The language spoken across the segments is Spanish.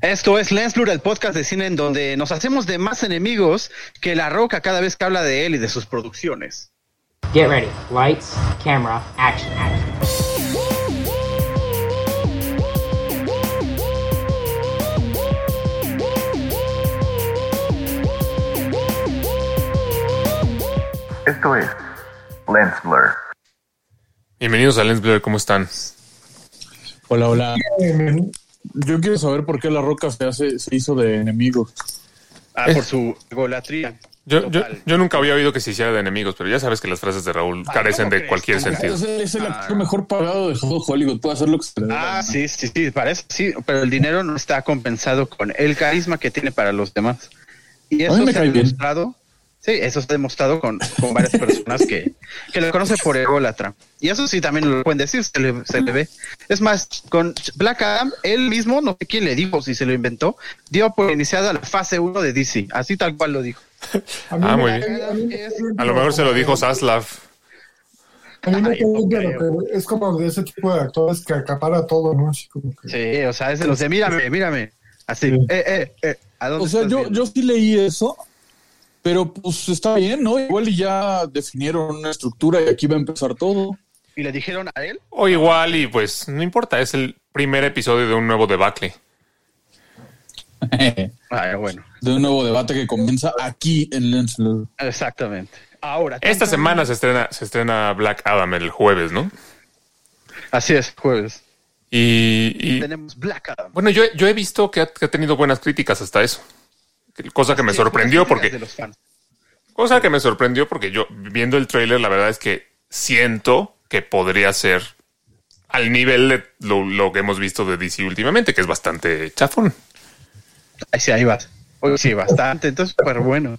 Esto es Lens Blur, el podcast de cine en donde nos hacemos de más enemigos que La Roca cada vez que habla de él y de sus producciones. Get ready. Lights, camera, action. Esto es Lens Blur. Bienvenidos a Lens Blur, ¿cómo están? Hola, hola. Yo quiero saber por qué la roca se hace, se hizo de enemigo. Ah, por su golatría. Yo, yo, yo nunca había oído que se hiciera de enemigos, pero ya sabes que las frases de Raúl carecen ¿cómo de cualquier ¿Cómo sentido. Es el, es el actor mejor pagado de todo Hollywood. Puede hacer lo que se le dé. Ah, sí, sí, sí, parece, sí, pero el dinero no está compensado con el carisma que tiene para los demás. Y eso se ha demostrado, sí, eso se ha demostrado con, con varias personas que, que lo conocen por ególatra. Y eso sí también lo pueden decir, se le, se le ve. Es más, con Black Adam, él mismo, no sé quién le dijo, si se lo inventó, dio por iniciada la fase 1 de DC, así tal cual lo dijo. A mí Ah, muy bien. a lo mejor se lo dijo Zaslav. A mí me Ay, no es como de ese tipo de actores que acapara todo, ¿no? Así como que... Sí, o sea, es de los de mírame, mírame. Así, Sí. eh, eh, eh. ¿a dónde O sea, yo, viendo? yo sí leí eso, pero pues está bien, ¿no? Igual y ya definieron una estructura y aquí va a empezar todo. ¿Y le dijeron a él? O igual, y pues no importa, es el primer episodio de un nuevo debacle. de Ah, bueno, un nuevo debate que comienza aquí en Lensler. exactamente. Ahora. Esta semana se estrena, se estrena Black Adam el jueves, ¿no? Así es, jueves. Y, y, Tenemos Black Adam. bueno, yo, yo he visto que ha, que ha tenido buenas críticas hasta eso. Cosa que me sorprendió porque de los fans. Cosa que me sorprendió porque yo, viendo el tráiler, la verdad es que siento que podría ser al nivel de lo, lo que hemos visto de DC últimamente, que es bastante chafón. Ahí sí, ahí vas. Hoy sí, bastante. Entonces, súper bueno.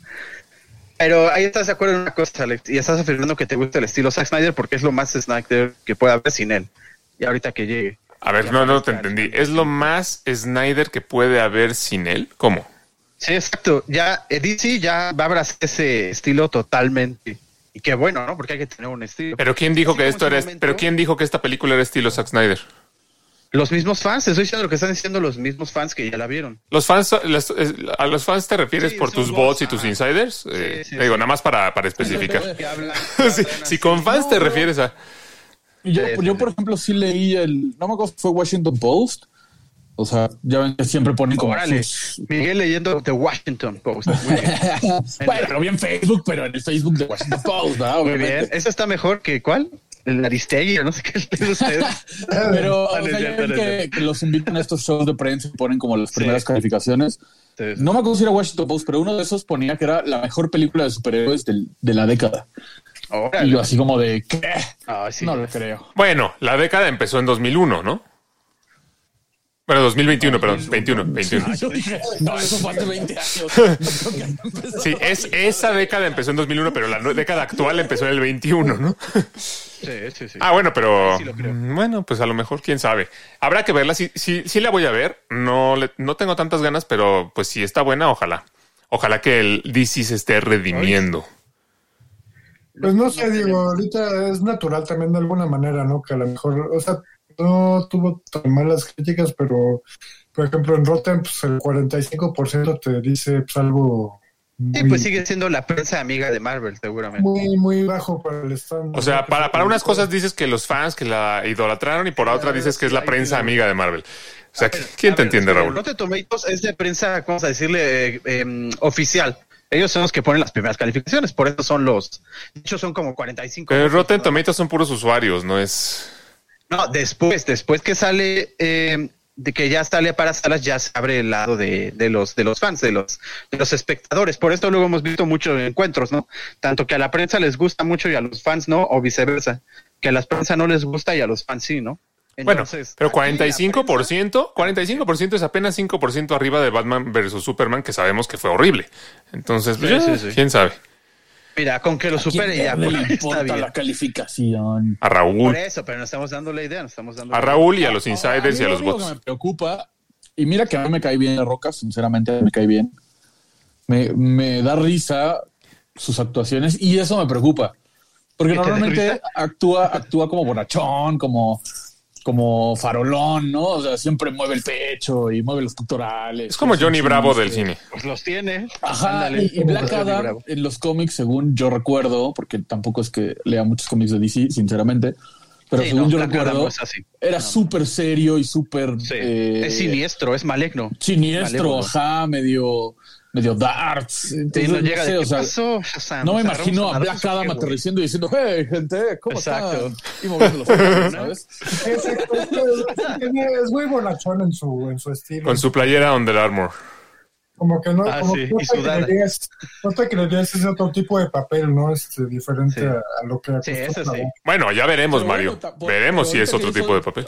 Pero ahí estás de acuerdo en una cosa, Alex, y estás afirmando que te gusta el estilo Zack Snyder porque es lo más Snyder que pueda haber sin él. Y ahorita que llegue. A ver, no, no te entendí. ¿Es lo más Snyder que puede haber sin él? ¿Cómo? Sí, exacto. Ya eh, DC ya va a abrazar ese estilo totalmente. Y qué bueno, ¿no? Porque hay que tener un estilo. Pero quién dijo Así que esto era, momento- pero quién dijo que esta película era estilo Zack Snyder? Los mismos fans, te estoy diciendo lo que están diciendo los mismos fans que ya la vieron. Los fans, las- es- a los fans te refieres Sí, por tus bots, bots y tus insiders? Eh, sí, digo, sí. nada más para, para especificar. Hablan- si, con fans te refieres a... Yo, yo, por ejemplo, sí leí el, no me acuerdo fue Washington Post. O sea, ya ven que siempre ponen como Órale, sus- Miguel leyendo The Washington Post. Muy bien. bueno, lo vi en Facebook, pero en el Facebook de Washington Post, ¿verdad? Muy bien. Eso está mejor que ¿cuál? El Aristegui, o no sé qué leen ustedes. Pero Ah, o no sea, ya ven no que, los invitan a estos shows de prensa y ponen como las primeras Sí. calificaciones. Sí, sí. No me acuerdo si era Washington Post, pero uno de esos ponía que era la mejor película de superhéroes del- de la década. Órale. Y yo así como de, ¿qué? Sí. No lo creo. Bueno, la década empezó en 2001, ¿no? Bueno, 2021, perdón, 21, 21. Yo dije, no, eso fue hace 20 años. Sí, es, esa década empezó en 2001, pero la década actual empezó en el 21, ¿no? Sí, sí, sí. Ah, bueno, pero Sí, lo creo. mm, bueno, pues a lo mejor quién sabe. Habrá que verla. Sí, sí, sí la voy a ver. No, le- no tengo tantas ganas, pero pues si está buena, ojalá. Ojalá que el DC se esté redimiendo. Pues no sé, digo, ahorita es natural también de alguna manera, ¿no? Que a lo mejor, o sea, no tuvo tan malas críticas, pero, por ejemplo, en Rotten, pues el 45% te dice pues, algo muy, Sí, pues sigue siendo la prensa amiga de Marvel, seguramente. muy, muy bajo para el stand. O sea, para, para unas cosas dices que los fans que la idolatraron y por la otra dices que es la prensa amiga de Marvel. O sea, ¿quién te entiende, Raúl? Rotten Tomatoes es de prensa, vamos a decirle, eh, em, oficial. Ellos son los que ponen las primeras calificaciones, por eso son los. De hecho, son como 45. Pero Rotten Tomatoes son puros usuarios, no es. No, después, después que sale, eh, de que ya sale para salas, ya se abre el lado de, de los de los fans, de los de los espectadores. Por esto luego hemos visto muchos encuentros, ¿no? Tanto que a la prensa les gusta mucho y a los fans no, o viceversa. Que a la prensa no les gusta y a los fans sí, ¿no? Bueno, Entonces, pero aquí la 45%, 45% es apenas 5% arriba de Batman versus Superman, que sabemos que fue horrible. Entonces, pues, Sí, ya, sí, sí. quién sabe. Mira, con que lo supere ya, ¿Quién por le ahí está bien. la calificación? A Por Raúl, eso, pero no estamos dando la idea, no estamos dando a Raúl y a los insiders y a lo los que bots. me preocupa, y mira que a mí me cae bien la roca, sinceramente me cae bien. Me, me da risa sus actuaciones y eso me preocupa. Porque ¿Qué te da normalmente actúa, actúa como borrachón, como como farolón, ¿no? O sea, siempre mueve el pecho y mueve los pectorales. Es como un Johnny Bravo del cine. Pues los tiene. Ajá, Ándale, y, y Black Adam en los cómics, según yo recuerdo, porque tampoco es que lea muchos cómics de DC, sinceramente, pero Sí, según no, yo Black Adam recuerdo, no es así. era súper serio y súper Sí. eh, es siniestro, es maligno. siniestro, Malévolo. ajá, medio, medio darts. Sí, Entonces, no no llega sé, de o ¿qué sea, pasó? Shazam? no me imagino a Black Adam aterrizando y diciendo, hey, gente, ¿cómo Exacto. están? Y moviendo los brazos, ¿sabes? Exacto, es, muy bonachón en su, en su estilo. Con su playera Under Armour. Como que no, Ah, como sí, que no y te creerías, no te creerías ese otro tipo de papel, ¿no? Este, diferente Sí. a, lo que Sí, ese acostumbra, sí. ¿no? Bueno, ya veremos, Pero Mario. bueno, veremos si es otro tipo de papel.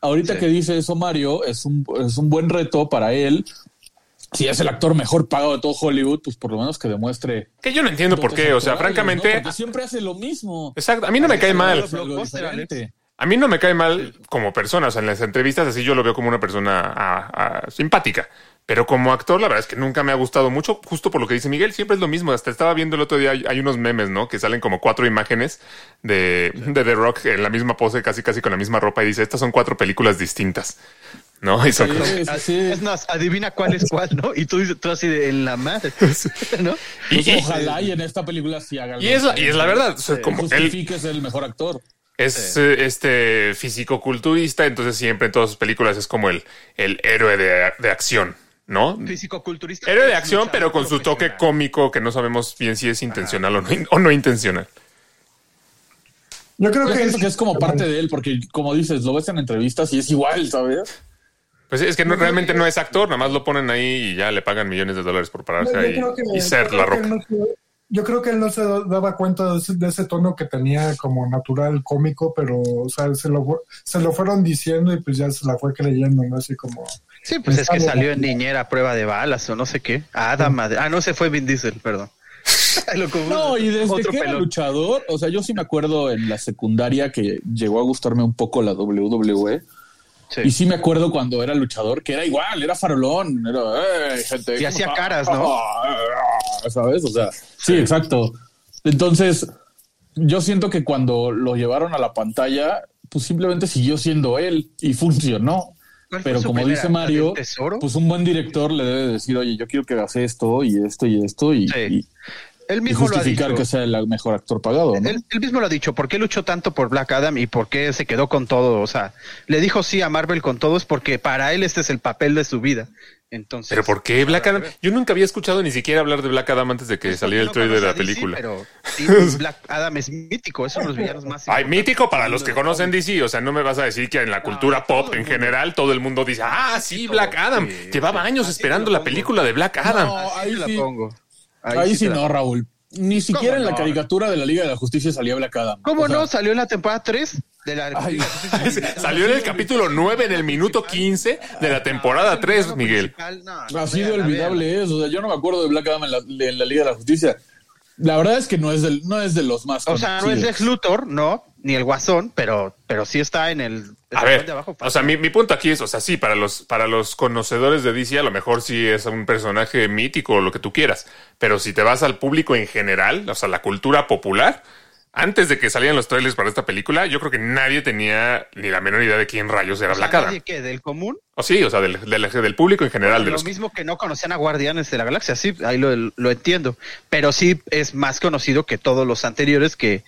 Ahorita Sí. que dice eso Mario, es un, es un buen reto para él. Si es el actor mejor pagado de todo Hollywood, pues por lo menos que demuestre. Que yo no entiendo por qué. O sea, francamente, ¿no? Porque siempre hace lo mismo. exacto. A mí no me cae mal. A mí no me cae mal como persona. O sea, en las entrevistas así yo lo veo como una persona ah, ah, simpática. Pero como actor, la verdad es que nunca me ha gustado mucho, justo por lo que dice Miguel, siempre es lo mismo. Hasta estaba viendo el otro día, hay, hay unos memes, ¿no? Que salen como cuatro imágenes de, de The Rock en la misma pose, casi casi con la misma ropa, y dice, estas son cuatro películas distintas. ¿No? Y son como- Sí. Es más, adivina cuál es cuál, ¿no? Y tú dices, tú así de en la madre, ¿no? y, Pues y- ojalá y en esta película sí haga algo y es, la, y es la verdad, o sea, como él Justifique ser el mejor actor. es este físico-culturista, entonces siempre en todas sus películas es como el, el héroe de, de acción, ¿no? Físico-culturista. Héroe de es acción, pero con su toque cómico que no sabemos bien si es intencional o no, o no intencional. Yo creo Yo que es, que es como parte de él, porque como dices, lo ves en entrevistas y es igual, ¿sabes? Pues es que no, realmente no es actor, nada más lo ponen ahí y ya le pagan millones de dólares por pararse ahí que- y yo ser creo la que él roca. no se- Yo creo que él no se daba cuenta de ese, de ese tono que tenía como natural cómico, pero o sea, se lo, se lo fueron diciendo y pues ya se la fue creyendo, ¿no? Así como... Sí, pues es que salió en niñera a prueba de balas o no sé qué. Adam, madre. Ah, no, se fue Vin Diesel, perdón. No, y desde Otro que era luchador, o sea, yo sí me acuerdo en la secundaria que llegó a gustarme un poco la WWE. Sí. Y sí me acuerdo cuando era luchador, que era igual, era farolón, era, "Ey, gente. Y ¿cómo hacía está?" caras, ¿no? ¿Sabes? O sea, sí, exacto. Entonces, yo siento que cuando lo llevaron a la pantalla, pues simplemente siguió siendo él y funcionó. ¿Cuál fue Pero como primera? dice ¿La Mario, pues un buen director le debe decir, oye, yo quiero que hagas esto y esto y esto y, Sí. y- Él y mismo lo ha justificar dicho. que sea el mejor actor pagado, ¿no? Él, él mismo lo ha dicho, ¿por qué luchó tanto por Black Adam y por qué se quedó con todo? O sea, le dijo sí a Marvel con todo, es porque para él este es el papel de su vida. Entonces, Pero ¿por qué Black Adam? Yo nunca había escuchado ni siquiera hablar de Black Adam antes de que Pues saliera el trailer de la película. pero sí, Black Adam es mítico, es uno de los villanos más Ay, mítico para los que conocen. DC. O sea, no me vas a decir que en la cultura pop en mundo. general todo el mundo dice, ah, sí, Black Adam. sí, Llevaba sí. años esperando la película de Black Adam. Ahí la pongo. Ahí, sí, no. Raúl. Ni siquiera en la no? caricatura de la Liga de la Justicia salía Black Adam. ¿Cómo O sea, no? Salió en la temporada 3 de la... Ay. Salió en el capítulo 9, en el minuto 15 de la temporada 3, Miguel. Así de olvidable es. O sea, yo no me acuerdo de Black Adam en la, en la Liga de la Justicia. La verdad es que no es, del, no es de los más O sea, no es conocidos. Lex Luthor, no, ni el Guasón, pero, pero sí está en el... A ver, de abajo, o sea, mi, mi punto aquí es, o sea, sí, para los, para los conocedores de DC a lo mejor sí es un personaje mítico o lo que tú quieras, pero si te vas al público en general, o sea, la cultura popular, antes de que salieran los trailers para esta película, yo creo que nadie tenía ni la menor idea de quién rayos era O sea, Black Adam. del común, O sí, o sea, del, del, del público en general. de lo los, mismo que no conocían a Guardianes de la Galaxia, sí, ahí lo, lo entiendo, pero sí es más conocido que todos los anteriores que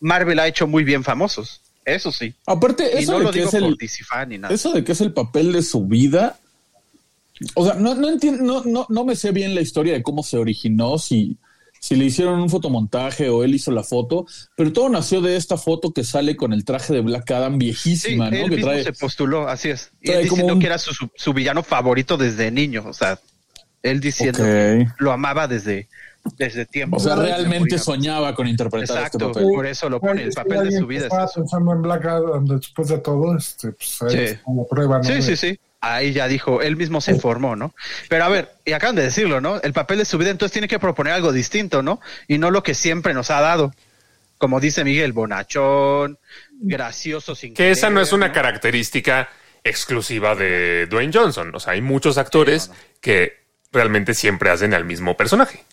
Marvel ha hecho muy bien famosos, eso sí. Aparte, Y eso no de lo que digo es el, por DC fan ni nada. eso de que es el papel de su vida. O sea, no, no entiendo, no, no, no me sé bien la historia de cómo se originó, si, si le hicieron un fotomontaje o él hizo la foto, pero todo nació de esta foto que sale con el traje de Black Adam Sí, viejísima, ¿no? él Que mismo trae, se postuló, así es. Y él como diciendo un- que era su, su, su villano favorito desde niño, o sea, él diciendo Ok. que lo amaba desde, desde tiempo. o sea, realmente soñaba con interpretar Exacto, este papel. por eso lo pone, el papel de su vida es Estaba pensando en Black Adam después de todo, este, pues ahí Sí. es como prueba, ¿no? Sí, sí, sí. Ahí ya dijo, él mismo se formó, ¿no? Pero a ver, y acaban de decirlo, ¿no? El papel de su vida entonces tiene que proponer algo distinto, ¿no? Y no lo que siempre nos ha dado. Como dice Miguel, bonachón, gracioso sin que esa no es querer, una característica exclusiva de Dwayne Johnson. O sea, hay muchos actores que realmente siempre hacen al mismo personaje.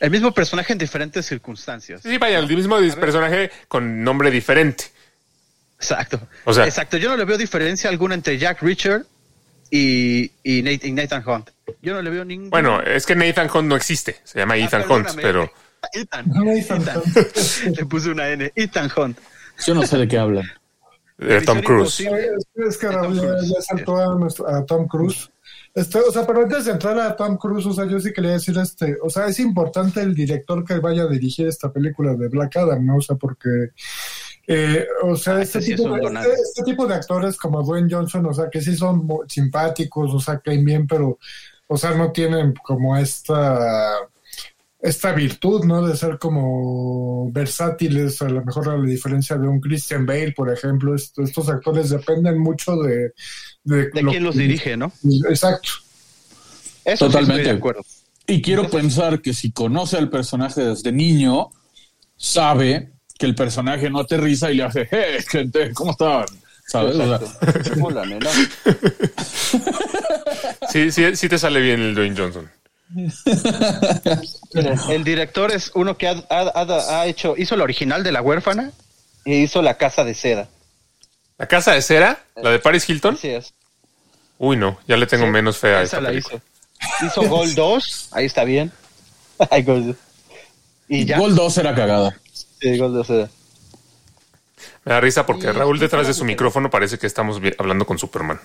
El mismo personaje en diferentes circunstancias. Sí, vaya, el mismo personaje con nombre diferente. Exacto. O sea- Exacto. Yo no le veo diferencia alguna entre Jack Richard y, y Nate- y Nathan Hunt. Yo no le veo ningún. Bueno, es que Nathan Hunt no existe. Se llama Ah, Ethan Hunt, pero Ethan. Nathan Ethan. le puse una N. Ethan Hunt. Yo no sé de qué hablan. eh, Tom Cruise. Es, que ya, saltó a Tom Cruise. Este, o sea, pero antes de entrar a Tom Cruise, o sea, yo sí quería decir, este, o sea, es importante el director que vaya a dirigir esta película de Black Adam, ¿no? O sea, porque, eh, o sea, Ah, este, es tipo este, este tipo de actores como Dwayne Johnson, o sea, que sí son simpáticos, o sea, caen bien, pero, o sea, no tienen como esta esta virtud, ¿no? De ser como versátiles, a lo mejor a la diferencia de un Christian Bale, por ejemplo. Est- estos actores dependen mucho de... De, ¿De lo quién los dirige, no? Exacto. Eso sí Totalmente. estoy de acuerdo. Y quiero pensar que si conoce al personaje desde niño, sabe que el personaje no aterriza y le hace, hey, gente, ¿cómo están? ¿Sabes? O sea, Hola, nena. Sí, sí, sí te sale bien el Dwayne Johnson. El director es uno que ha, ha- ha- ha hecho, hizo la original de La Huérfana y hizo La Casa de Seda. ¿La casa de cera? ¿La de Paris Hilton? Así es. Uy, no, ya le tengo Sí, menos fe a Esa esta la película. hizo. Hizo Gol 2, ahí está bien. Ay, Gol. Y ya. Gol 2 era cagada. Sí, Gol de Seda. Me da risa porque Raúl detrás de su micrófono parece que estamos hablando con Superman.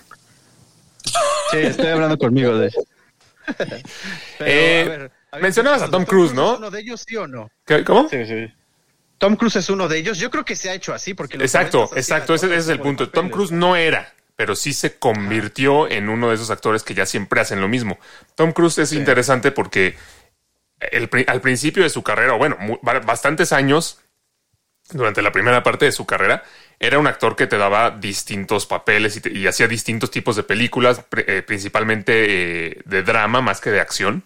Sí, estoy hablando conmigo de. Pero, Eh, mencionabas a Tom Cruise, ¿no? ¿Es uno de ellos, sí o no? ¿Qué- ¿Cómo? Sí, sí. Tom Cruise es uno de ellos. Yo creo que se ha hecho así porque los Exacto, exacto, ese, es el punto. Tom. Cruise no era, pero sí se convirtió en uno de esos actores que ya siempre hacen lo mismo. Tom Cruise es interesante porque el al principio de su carrera, o bueno, bastantes años, durante la primera parte de su carrera, era un actor que te daba distintos papeles y, te- y hacía distintos tipos de películas, eh, principalmente eh, de drama más que de acción.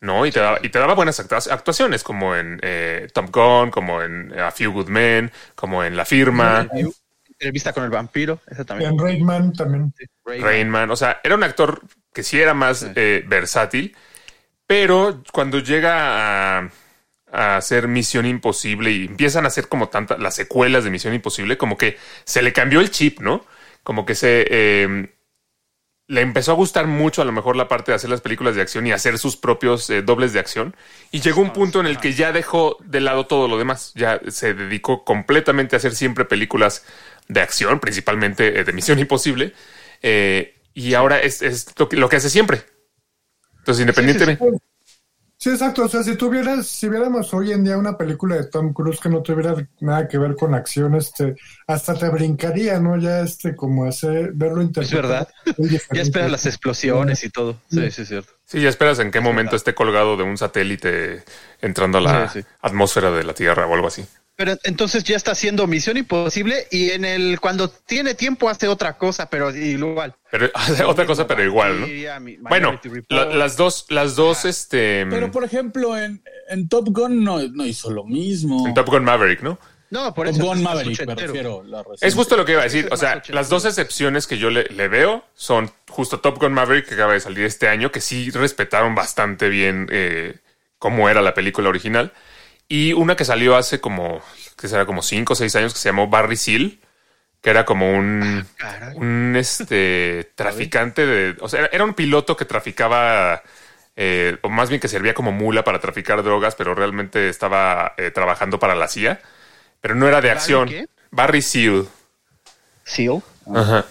¿no? Y te, daba, y te daba buenas actua- actuaciones, como en eh, Top Gun, como en A Few Good Men, como en La Firma, Entrevista con el vampiro, esa también. En Rayman también. Rayman. Rain Man. O sea, era un actor que sí era más eh, versátil, pero cuando llega a, a hacer Misión Imposible y empiezan a hacer como tantas las secuelas de Misión Imposible, como que se le cambió el chip, ¿no? Como que se eh, le empezó a gustar mucho a lo mejor la parte de hacer las películas de acción y hacer sus propios eh, dobles de acción. Y llegó un punto en el que ya dejó de lado todo lo demás. Ya se dedicó completamente a hacer siempre películas de acción, principalmente eh, de Misión Imposible. Eh, y ahora es, es lo, que, lo que hace siempre. Entonces, independientemente. Sí, exacto. O sea, si tuvieras, si viéramos hoy en día una película de Tom Cruise que no tuviera nada que ver con acción, este, hasta te brincaría, ¿no? Ya este, como hacer, verlo Es interpretar. verdad. muy Ya esperas las explosiones y todo. Sí, sí, es cierto. Sí, ya esperas en qué momento esté colgado de un satélite entrando a la Sí, sí. atmósfera de la Tierra o algo así. Pero entonces ya está haciendo Misión Imposible y en el cuando tiene tiempo hace otra cosa, pero igual. Pero otra cosa, pero igual, ¿no? Bueno, la- las dos, las dos, este, Pero, por ejemplo, en, en Top Gun no, no hizo lo mismo. en Top Gun Maverick, ¿no? No, por Top eso Gun es Maverick, me refiero. la Es justo lo que iba a decir. O sea, las dos excepciones que yo le, le veo son justo Top Gun Maverick, que acaba de salir este año, que sí respetaron bastante bien eh, cómo era la película original. Y una que salió hace como, que será como cinco o seis años, que se llamó Barry Seal, que era como un, un este traficante de. O sea, era, un piloto que traficaba. eh, o más bien que servía como mula para traficar drogas, pero realmente estaba eh, trabajando para la CIA. Pero no era de ¿Barry acción. qué? Barry Seal. Seal. Ajá.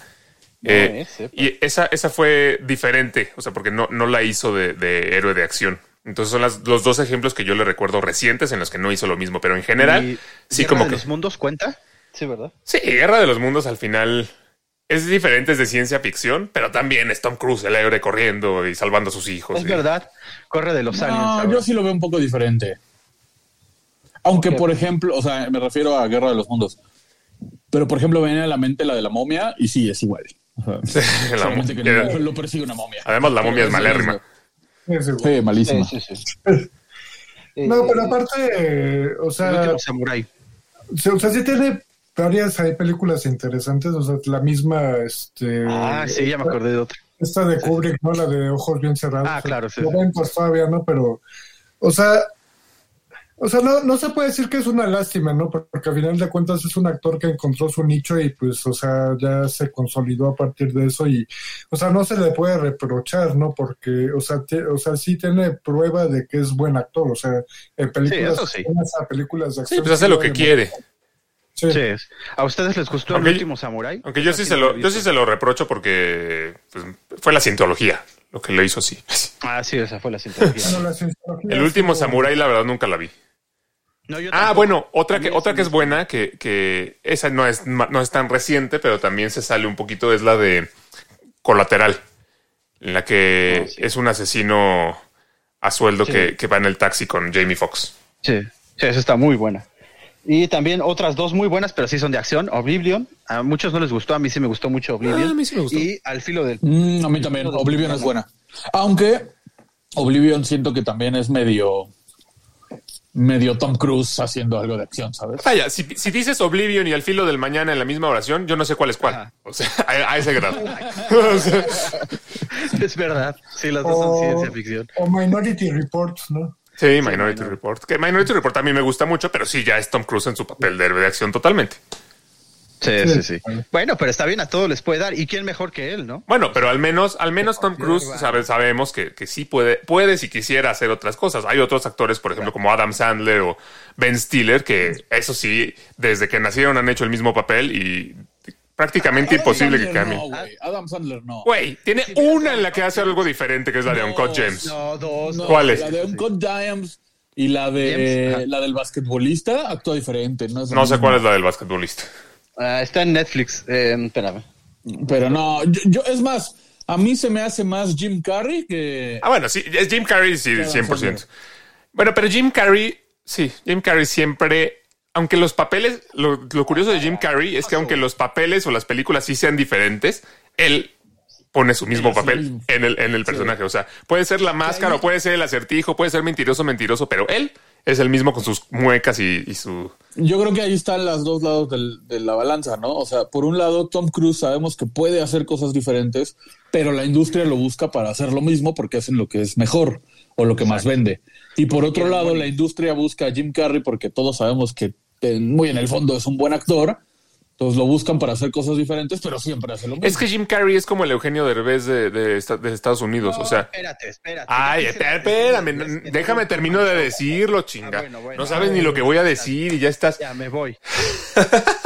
Eh, ese, y esa, esa fue diferente, o sea, porque no, no la hizo de, de héroe de acción. Entonces son las, los dos ejemplos que yo le recuerdo recientes en los que no hizo lo mismo, pero en general, Y sí, Guerra como de que... los mundos cuenta? Sí, ¿verdad? Sí, Guerra de los Mundos al final es diferente, es de ciencia ficción, pero también es Tom Cruise, el héroe corriendo y salvando a sus hijos. es y- verdad. Corre de los aliens. No, yo sí lo veo un poco diferente. Aunque, por ejemplo, o sea, me refiero a Guerra de los Mundos. Pero, por ejemplo, me viene a la mente la de la momia y sí, es igual. O sea, La solamente que momia. lo, lo persigue una momia. Además, la momia es Pero malérrima. Es. Sí, malísima. Sí, sí, sí. No, Eh, pero aparte, o El sea, último sí, o sea, sí tiene varias hay películas interesantes, o sea, la misma, este... Ah, sí, ya me acordé de otra. Esta de Kubrick, ¿no? La de ojos bien cerrados. Ah, claro, sí. Noventas todavía, ¿no? Pero, o sea, O sea, no, no se puede decir que es una lástima, ¿no? Porque al final de cuentas es un actor que encontró su nicho y pues, o sea, ya se consolidó a partir de eso y, o sea, no se le puede reprochar, ¿no? Porque, o sea, o sea, sí tiene prueba de que es buen actor, o sea, en películas, eso sí. a películas de Sí, acción. pues hace lo que quiere. Sí. Sí. ¿A ustedes les gustó Aunque- el último Samurai? Aunque yo sí se lo, yo sí se lo reprocho porque pues, fue la cientología lo que le hizo así. Ah, sí, esa fue la cientología. Bueno, la cienciología El último Samurai, la verdad, nunca la vi. No, yo Ah, bueno, otra que, otra que es buena, que, que esa no es, no es tan reciente, pero también se sale un poquito, es la de Colateral, en la que Oh, sí. es un asesino a sueldo Sí. que, que va en el taxi con Jamie Foxx. Sí, sí, esa está muy buena. Y también otras dos muy buenas, pero sí son de acción. Oblivion. A muchos no les gustó, a mí sí me gustó mucho Oblivion. Ah, a mí sí me gustó. Y Al filo del... Mm, a mí también. Oblivion es buena. Aunque Oblivion siento que también es medio medio Tom Cruise haciendo algo de acción, ¿sabes? Vaya, si, si dices Oblivion y al filo del mañana en la misma oración, yo no sé cuál es cuál. Ajá. O sea, a, a ese grado. O sea, Es verdad. Sí, las dos son ciencia ficción. o Minority Report, ¿no? sí, Minority Report. Que Minority Report a mí me gusta mucho, pero sí, ya es Tom Cruise en su papel de héroe de acción totalmente. Sí, sí, Sí. Bueno, pero está bien, a todos les puede dar. ¿Y quién mejor que él, no? Bueno, pero al menos, al menos Tom Cruise sabe- sabemos que, que sí puede, puede si quisiera hacer otras cosas. Hay otros actores, por ejemplo, como Adam Sandler o Ben Stiller, que eso sí, desde que nacieron han hecho el mismo papel y prácticamente imposible que cambie. No. Adam Sandler no. Güey, tiene una en la que hace algo diferente, que es la de Uncut Gems. No, dos. No, ¿Cuál es? La de Uncut Dimes y la de James, la del basquetbolista actúa diferente. No, es la No sé cuál es la del basquetbolista. Ah, está en Netflix. Eh, espérame. Pero no, yo, yo- es más, a mí se me hace más Jim Carrey que Ah, bueno, sí, es Jim Carrey, sí, Adam 100%. Sandler. Bueno, pero Jim Carrey, sí, Jim Carrey siempre, aunque los papeles, lo, lo curioso de Jim Carrey es que aunque los papeles o las películas sí sean diferentes, él pone su mismo papel en el, en el personaje. O sea, puede ser la máscara, o puede ser el acertijo, puede ser mentiroso, mentiroso, pero él es el mismo con sus muecas y, y su... Yo creo que ahí están los dos lados del- de la balanza, ¿no? O sea, por un lado, Tom Cruise sabemos que puede hacer cosas diferentes, pero la industria lo busca para hacer lo mismo porque hacen lo que es mejor o lo que más vende. Y por otro lado, la industria busca a Jim Carrey porque todos sabemos que eh, muy en el fondo es un buen actor. Entonces lo buscan para hacer cosas diferentes, pero siempre hace lo mismo. Es que Jim Carrey es como el Eugenio Derbez de, de, esta- de Estados Unidos, o sea... Espérate, espérate. Ay, espérame, déjame termino de decirlo, chinga. Ah, bueno, bueno. no sabes ni lo que voy a decir y ya estás. Ya me voy.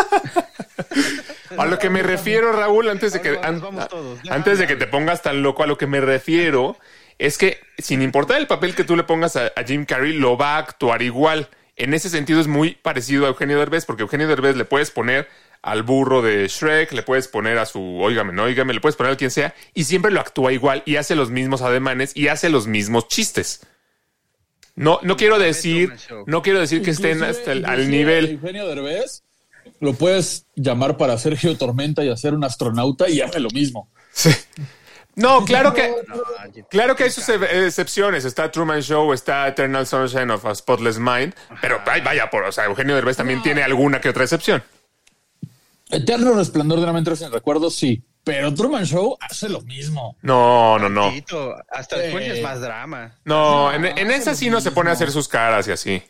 A lo que me refiero, Raúl, antes de que an- antes de que te pongas tan loco, a lo que me refiero es que sin importar el papel que tú le pongas a, a Jim Carrey, lo va a actuar igual. En ese sentido es muy parecido a Eugenio Derbez, porque Eugenio Derbez le puedes poner al burro de Shrek, le puedes poner a su óigame, no óigame, le puedes poner a quien sea, y siempre lo actúa igual y hace los mismos ademanes y hace los mismos chistes. No, no quiero decir, no quiero decir que estén hasta el, al nivel. Eugenio Derbez lo puedes llamar para Sergio Tormenta y hacer un astronauta y hace lo mismo. Sí. No, claro que, claro que hay sus excepciones. Está Truman Show, está Eternal Sunshine of a Spotless Mind, pero ay, vaya por, o sea, Eugenio Derbez también tiene alguna que otra excepción. Eterno resplandor de una mente sin recuerdo, sí. Pero Truman Show hace lo mismo. No, no, no. Hasta Eh. es más drama. No, en, en esa sí no se pone a hacer sus caras y así,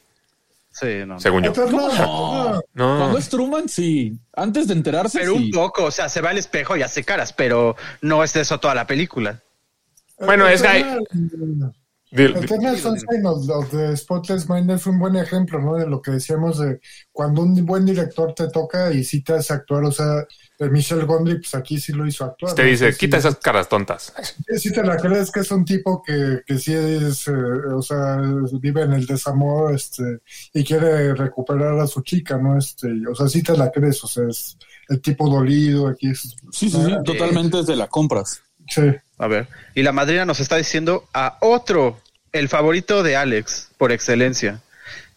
Sí, no. según yo. No. No. Cuando es Truman, sí. Antes de enterarse, Pero sí. un poco, o sea, se va al espejo y hace caras, pero no es eso toda la película. Bueno, es que Sunshine of, of the Spotless Mind es un buen ejemplo, ¿no? De lo que decíamos de cuando un buen director te toca y sí te hace actuar, o sea, de Michelle Gondry, pues aquí sí lo hizo actuar. te ¿no? dice, quita sí, esas caras tontas. Sí te la crees que es un tipo que, que sí es, eh, o sea, vive en el desamor, este, y quiere recuperar a su chica, ¿no? Este, o sea, sí te la crees, o sea, es el tipo dolido, aquí es... Sí, sí, sí. Totalmente desde la compras. Sí. A ver. Y la madrina nos está diciendo a otro, el favorito de Alex, por excelencia.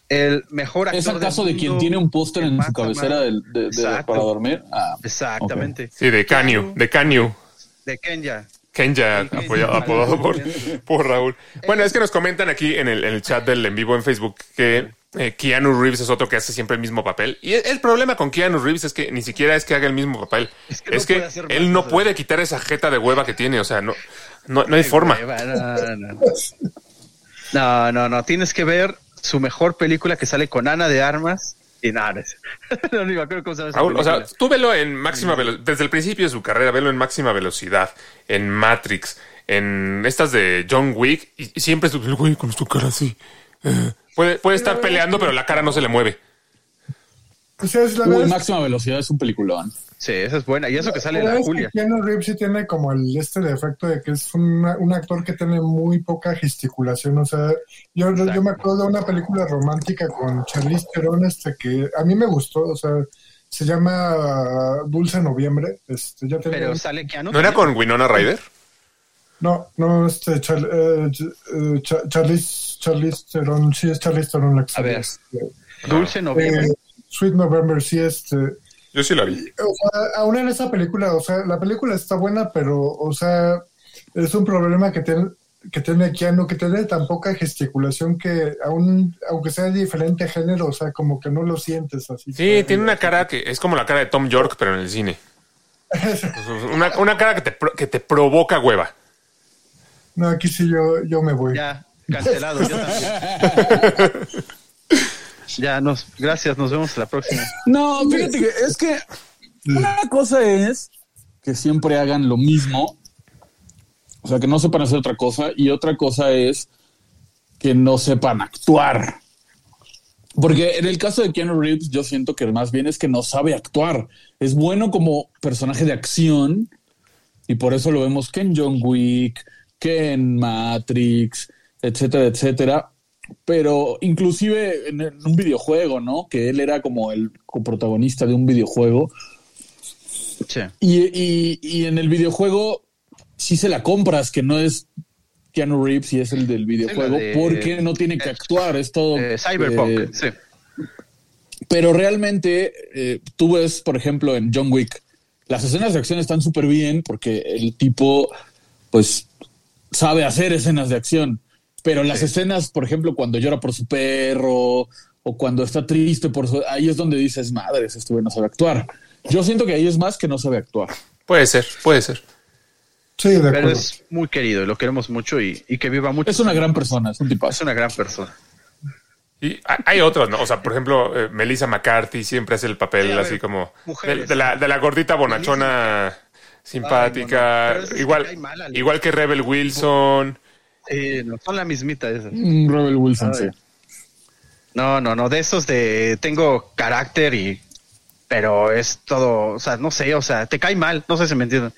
El mejor actor. ¿Es acaso de quien tiene un póster en su cabecera amado. del- de, de- Exacto. para dormir? Ah, Exactamente. Sí, de Canyu, de Canyu. De Kenya. Kenya, Kenya. apoyado, apodado por, por Raúl. Bueno, es que nos comentan aquí en el, en el chat del en vivo en Facebook que eh, Keanu Reeves es otro que hace siempre el mismo papel. Y el, el problema con Keanu Reeves es que ni siquiera es que haga el mismo papel. Es que no él no puede quitar esa jeta de hueva que tiene. O sea, no, no, no hay forma. Hueva, No, no, no. Tienes que ver su mejor película que sale con Ana de Armas y nada, no, ni me acuerdo cómo esa Raúl, o sea, tú velo en máxima velocidad, desde el principio de su carrera, velo en máxima velocidad, en Matrix, en estas de John Wick, y, y siempre es el güey con su cara así. Puede, puede estar peleando, pero la cara no se le mueve. O sea, es la Uy, es- máxima velocidad es un peliculón. Sí, esa es buena. Y eso que sale la la es Julia. que Keanu Reeves sí tiene como el este defecto de que es una- un actor que tiene muy poca gesticulación. O sea, yo, yo me acuerdo de una película romántica con Charlize Theron este, que a mí me gustó. O sea, se llama Dulce Noviembre. Este, ya Pero sale Keanu. ¿No era con Winona Ryder? No, no, este, Char, eh, Ch- eh, Cha- Charlize, Charlize Theron, sí es Charlize Theron la que A ver. Dulce Noviembre. eh, Sweet November, sí, este. Yo sí la vi. O sea, aún en esa película, o sea, la película está buena, pero, o sea, es un problema que tiene que tiene Keanu, que tiene tan poca gesticulación que aún, aunque sea de diferente género, o sea, como que no lo sientes así. Sí, tiene una cara que es como la cara de Tom York, pero en el cine. Una, una cara que te, pro- que te provoca hueva. No, aquí sí yo, yo me voy. Ya, cancelado. Yo también. ya, nos, gracias. Nos vemos la próxima. No, fíjate que es que una cosa es que siempre hagan lo mismo, o sea, que no sepan hacer otra cosa, y otra cosa es que no sepan actuar. Porque en el caso de Keanu Reeves, yo siento que más bien es que no sabe actuar. Es bueno como personaje de acción, y por eso lo vemos que en John Wick, que en Matrix, etcétera, etcétera. Pero inclusive en, un videojuego, ¿no? Que él era como el coprotagonista de un videojuego. Sí. Y, y- y en el videojuego sí se la compras, que no es Keanu Reeves y es el del videojuego, de- porque no tiene que actuar, es todo. Eh, Cyberpunk. eh, sí. pero realmente eh, tú ves, por ejemplo, en John Wick, las escenas de acción están súper bien porque el tipo, pues, sabe hacer escenas de acción. Pero las escenas, por ejemplo, cuando llora por su perro o cuando está triste por su... Ahí es donde dices, madres, este güey no sabe actuar. Yo siento que ahí es más que no sabe actuar. Puede ser, puede ser. Sí, de Pero acuerdo. es muy querido. Lo queremos mucho y, y que viva mucho. Es una gran persona, es un Es tipazo. una gran persona. Y hay- otros, ¿no? O sea, por ejemplo, eh, Melissa McCarthy siempre hace el papel Sí, a ver, así como de la, de la gordita bonachona simpática, Ay, no, no. Pero es que igual, igual que Rebel Wilson. Sí, no, son la mismita esas. Mm, Rebel Wilson, Ay. sí. No, no, no, de esos de tengo carácter y pero es todo, o sea, no sé, o sea, te cae mal, no sé si me entienden.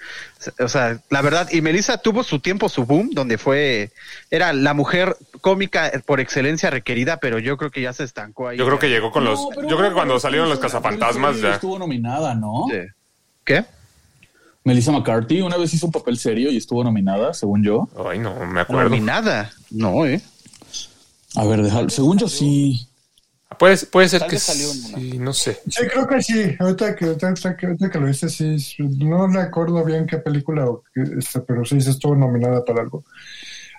O sea, la verdad, y Melissa tuvo su tiempo, su boom, donde fue, era la mujer cómica por excelencia requerida, pero yo creo que ya se estancó ahí. Yo creo que llegó con los. No, Yo creo que cuando salieron los cazafantasmas ya. Estuvo nominada, ¿no? Sí. ¿Qué? Melissa McCarthy una vez hizo un papel serio y estuvo nominada, según yo. Ay, no me acuerdo. ni nada. No, eh. A ver, déjalo. Según yo sí. Puede, puede ser que vez salió en una. sí, no sé. Sí, creo que sí. Ahorita que, ahorita que, ahorita que lo dices, sí. No recuerdo bien qué película, o qué, este, pero sí se estuvo nominada para algo.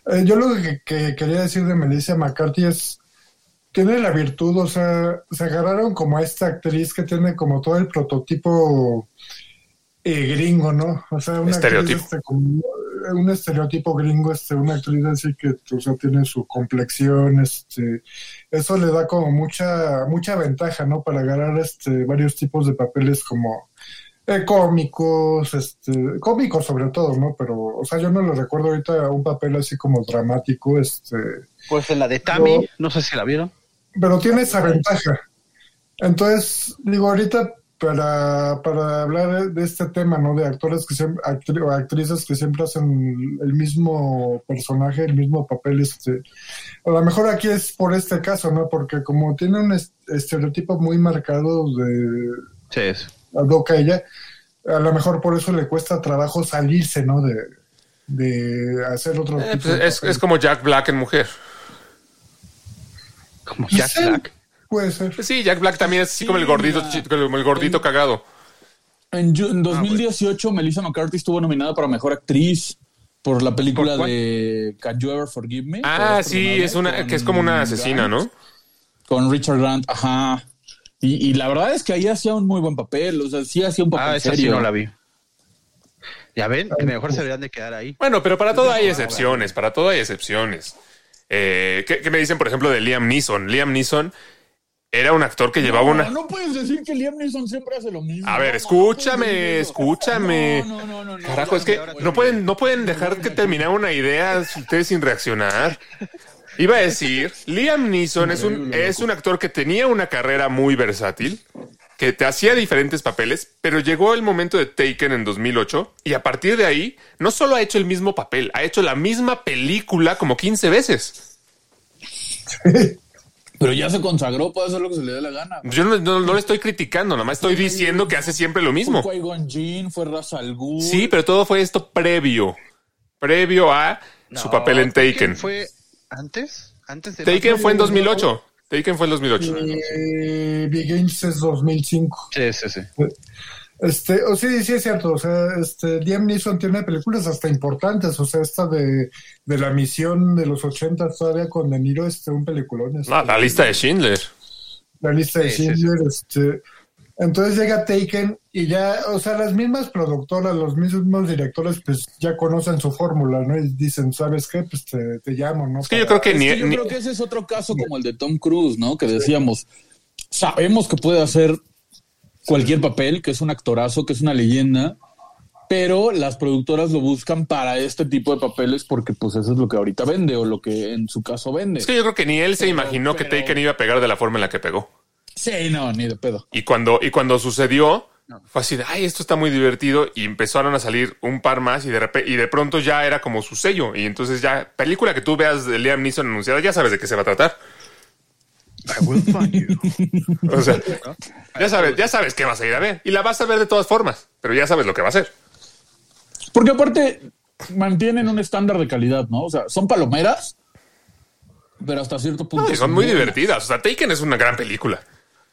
Eh, yo lo que, que quería decir de Melissa McCarthy es, tiene la virtud, o sea, se agarraron como a esta actriz que tiene como todo el prototipo eh, gringo, ¿no? O sea, una Estereotipo. actriz, este, como, eh, un estereotipo gringo, este, una actriz así que, o sea, tiene su complexión, este, eso le da como mucha, mucha ventaja, ¿no? Para agarrar este, varios tipos de papeles como eh, cómicos, este, cómicos sobre todo, ¿no? Pero, o sea, yo no le recuerdo ahorita un papel así como dramático, este, Pues en la de Tammy, No. no sé si la vieron. pero tiene esa ventaja. Entonces, digo, ahorita para, para hablar de este tema, ¿no? De actores que siempre, actri- o actrices que siempre hacen el mismo personaje, el mismo papel, este, a lo mejor aquí es por este caso, ¿no? Porque como tiene un est- estereotipo muy marcado de Sí, es. Doca ella, a lo mejor por eso le cuesta trabajo salirse, ¿no? De, de hacer otro Eh, tipo pues de es, es como Jack Black en mujer. Como Jack Black. Puede ser. Sí, Jack Black también es así como el gordito, como el gordito cagado. En, ju- en 2018, Melissa McCarthy estuvo nominada para mejor actriz por la película de Can You Ever Forgive Me? Ah, ¿Podrás sí, es una, Con que es como una asesina, Grant, ¿no? Con Richard Grant, ajá. Y, y la verdad es que ahí hacía un muy buen papel, o sea, sí hacía un papel Ah, esa sí serio. no la vi. Ya ven, que mejor se deberían de quedar ahí. Bueno, pero para todo hay excepciones, para todo hay excepciones. Eh, ¿qué, qué me dicen, por ejemplo, de Liam Neeson? Liam Neeson era un actor que llevaba una... No puedes decir que Liam Neeson siempre hace lo mismo. A ver, escúchame, no escúchame. No, no, no, no, no. Carajo, es que no pueden, no pueden dejar que terminar una idea ustedes sin reaccionar. Iba a decir, Liam Neeson es un, es un actor que tenía una carrera muy versátil, que te hacía diferentes papeles, pero llegó el momento de Taken en 2008 y a partir de ahí no solo ha hecho el mismo papel, ha hecho la misma película como 15 veces. Pero ya se consagró, puede hacer lo que se le dé la gana. Yo no, no- no le estoy criticando, nada más estoy diciendo que hace siempre lo mismo. Fue Jinn, fue Ra's al Ghul. Sí, pero todo fue esto previo, previo a su papel en Taken. ¿Fue antes? ¿Antes de Taken fue en 2008. Taken fue en 2008. Eh, Big Games es 2005. Sí, sí, sí. Este, o sí, sí es cierto, o sea, este, Liam Neeson tiene películas hasta importantes, o sea, esta de, de la misión de los 80 todavía con De Niro, este, un peliculón. este, No, la lista de Schindler. la lista de Sí, sí, Schindler, este, entonces llega Taken y ya, o sea, las mismas productoras, los mismos directores, pues ya conocen su fórmula, ¿no? Y dicen, ¿sabes qué? Pues te, te llamo, ¿no? Es que yo creo que Es ni, que yo ni- creo que ese es otro caso como el de Tom Cruise, ¿no? Que decíamos, sabemos que puede hacer cualquier papel, que es un actorazo, que es una leyenda, pero las productoras lo buscan para este tipo de papeles porque pues eso es lo que ahorita vende o lo que en su caso vende. es que yo creo que ni él se Pero- imaginó que Taken iba a pegar de la forma en la que pegó. Sí, no, ni de pedo. Y cuando, y cuando sucedió, fue así de, ay, esto está muy divertido. Y empezaron a salir un par más y de repente, y de pronto ya era como su sello. Y entonces ya, película que tú veas de Liam Neeson anunciada, ya sabes de qué se va a tratar. I will find you. O sea, ya sabes, ya sabes qué vas a ir a ver. Y la vas a ver de todas formas, pero ya sabes lo que va a ser. Porque aparte mantienen un estándar de calidad, ¿no? O sea, son palomeras, pero hasta cierto punto. No, y son muy buenas. divertidas. O sea, Taken es una gran película.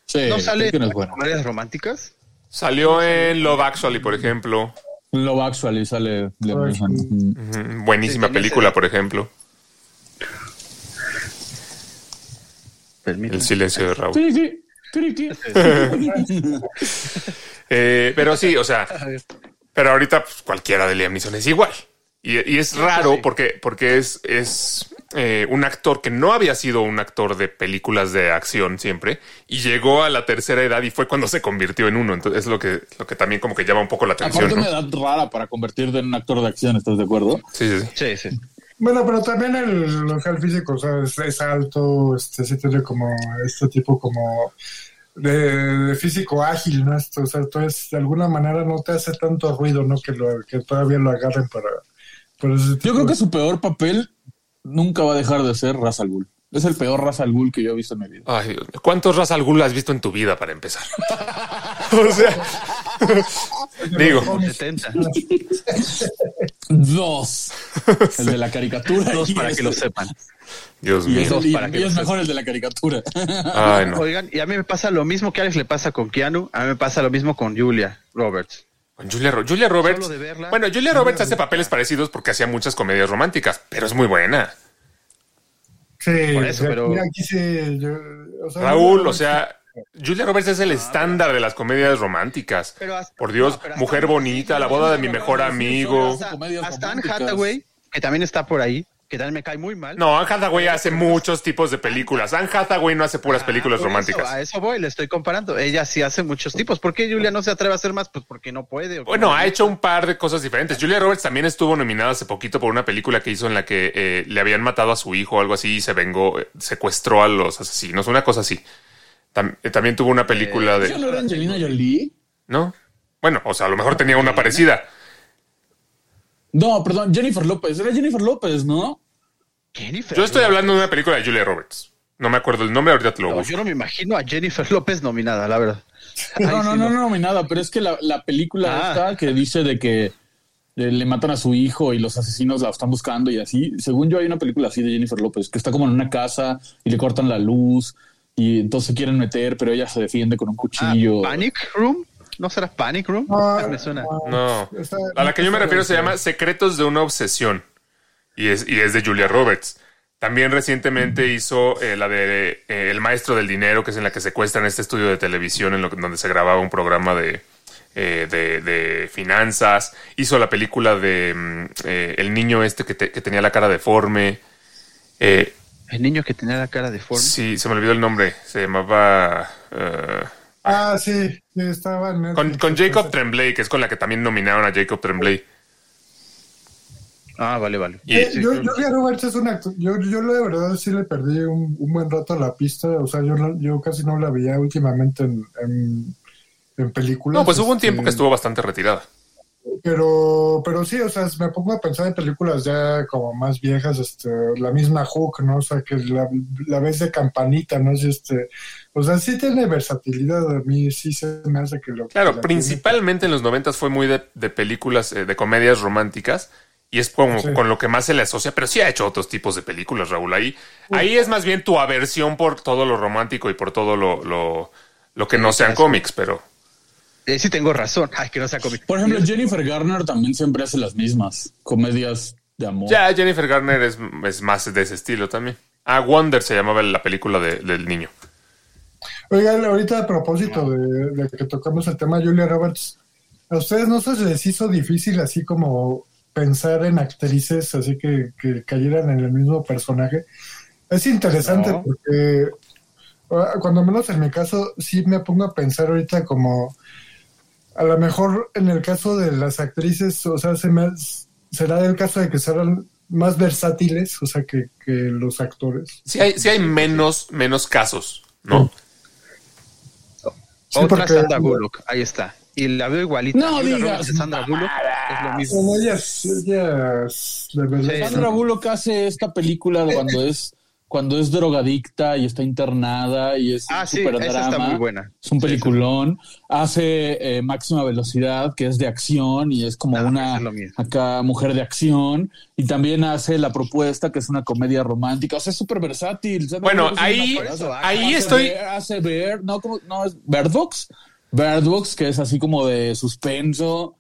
Sí, ¿No sale Taken es en bueno. comedias románticas? Salió en Love Actually, por ejemplo. Love Actually sale Buenísima Sí, película, por ejemplo. El silencio de Raúl. Sí, sí. Eh, pero sí, o sea, pero ahorita pues, cualquiera de Liam Neeson es igual. Y, y es raro porque, porque es, es eh, un actor que no había sido un actor de películas de acción siempre y llegó a la tercera edad y fue cuando se convirtió en uno. Entonces es lo que, lo que también como que llama un poco la atención. Aparte, ¿no? una edad rara para convertirte en un actor de acción, ¿estás de acuerdo? Sí, sí, sí. Sí, sí. Bueno, pero también el, el físico, o sea, es, es alto, este, sí tiene como este tipo como de, de físico ágil, ¿no? Esto, o sea, entonces de alguna manera no te hace tanto ruido, ¿no? Que, lo, que todavía lo agarren para... para ese Yo creo que su peor papel nunca va a dejar de ser Ra's al Ghul. Es el peor Ra's al Ghul que yo he visto en mi vida. Ay, Dios mío. ¿Cuántos Ra's al Ghul has visto en tu vida para empezar? o sea, digo, 70. Dos. El de la caricatura. Dos para que lo sepan. Dios Y es, mío. Y- para es sepan. mejor el de la caricatura. Ay, no. Oigan, y a mí me pasa lo mismo que a Alex le pasa con Keanu, a mí me pasa lo mismo con Julia Roberts. Con Julia, Ro- Julia Roberts. Solo de verla. bueno, Julia Roberts hace papeles parecidos porque hacía muchas comedias románticas, pero es muy buena. Sí, Por eso, aquí- pero- Aquí sí, yo, o sea, Raúl, o sea, Julia Roberts es el estándar de las comedias románticas. Pero hasta- Por Dios, no, pero hasta- mujer bonita, la boda de mi mejor amigo. Hasta- Anne. Hathaway, que también está por ahí, que también me cae muy mal. No, Anne Hathaway hace muchos tipos de películas. Anne Hathaway no hace puras Ah, películas eso, románticas. a eso voy, le estoy comparando. Ella sí hace muchos tipos. ¿Por qué Julia no se atreve a hacer más? Pues porque no puede. o Bueno, ha hecho un par de cosas diferentes. Julia Roberts también estuvo nominada hace poquito por una película que hizo en la que eh, le habían matado a su hijo o algo así y se vengó, eh, secuestró a los asesinos, una cosa así. Tam- eh, también tuvo una película ¿Eso no de... era Angelina Jolie? ¿No? Bueno, o sea, a lo mejor tenía una parecida. No, perdón, Jennifer López. Era Jennifer López, ¿no? Jennifer. Yo estoy hablando de una película de Julia Roberts. No me acuerdo el nombre, ahorita te lo No, busco. yo no me imagino a Jennifer López nominada, la verdad. Ay, No, no, sí, no, no, no, nada, pero es que la, la película Ah. esta que dice de que eh, le matan a su hijo y los asesinos la están buscando y así. Según yo, hay una película así de Jennifer López que está como en una casa y le cortan la luz y entonces quieren meter, pero ella se defiende con un Ah, cuchillo. Panic Room. ¿No será Panic Room? Ah, me suena. No. A la que yo me refiero se llama Secretos de una obsesión. Y es, y es de Julia Roberts. También recientemente hizo eh, la de eh, El Maestro del Dinero, que es en la que secuestran este estudio de televisión en lo que- donde se grababa un programa de, eh, de, de finanzas. Hizo la película de mm, eh, El niño este que, te- que tenía la cara deforme. Eh, El niño que tenía la cara deforme. Sí, se me olvidó el nombre. Se llamaba. eh, Ah, sí, sí, estaba en con, con Jacob Tremblay, que es con la que también nominaron a Jacob Tremblay. Ah, vale, vale. Eh, yo, Julia Roberts es un actor. Yo, yo la verdad sí le perdí un, un buen rato a la pista. O sea, yo, yo casi no la veía últimamente en, en, en películas. No, pues hubo un tiempo que este, estuvo bastante retirada. Pero, pero sí, o sea, me pongo a pensar en películas ya como más viejas, este, la misma Hook, ¿no? O sea, que la, la ves de campanita, ¿no? Es este, o sea, sí tiene versatilidad, a mí sí se me hace que lo que Claro, la principalmente en los noventas fue muy de, de películas, eh, de comedias románticas. Y es como Sí. con lo que más se le asocia, pero sí ha hecho otros tipos de películas, Raúl. Ahí, ahí es más bien tu aversión por todo lo romántico y por todo lo, lo, lo que no sean cómics, pero Eh, sí tengo razón. Ay, que no sea cómic. Por ejemplo, Jennifer Garner también siempre hace las mismas comedias de amor. ya Jennifer Garner es, es más de ese estilo también. Ah, Wonder se llamaba la película de- del niño. Oigan, ahorita a propósito de, de que tocamos el tema Julia Roberts, ¿a ustedes no se les hizo difícil así como pensar en actrices así que, que cayeran en el mismo personaje? Es interesante No. porque ah, cuando menos en mi caso sí me pongo a pensar ahorita como a lo mejor en el caso de las actrices, o sea, se me, será el caso de que serán más versátiles, o sea, que, que los actores. Sí hay, sí hay menos, menos casos, ¿no? Sí, Otra porque- Sandra Bullock. Ahí está. Y la veo igualita. No digas Sandra Bullock es lo mismo. Bueno, ellas, ellas, de verdad, Sí, Sandra Bullock hace esta película de cuando es cuando es drogadicta y está internada y es Ah, un sí, super esa está drama. muy buena. Es un Sí, peliculón. Hace eh, Máxima Velocidad, que es de acción y es como Ah, una acá mujer de acción. Y también hace La Propuesta, que es una comedia romántica. O sea, es súper versátil. Bueno, es ahí, ahí Hace estoy. Bear- hace Bear, no, ¿cómo? no, es Bird Box. Bird Box, que es así como de suspenso.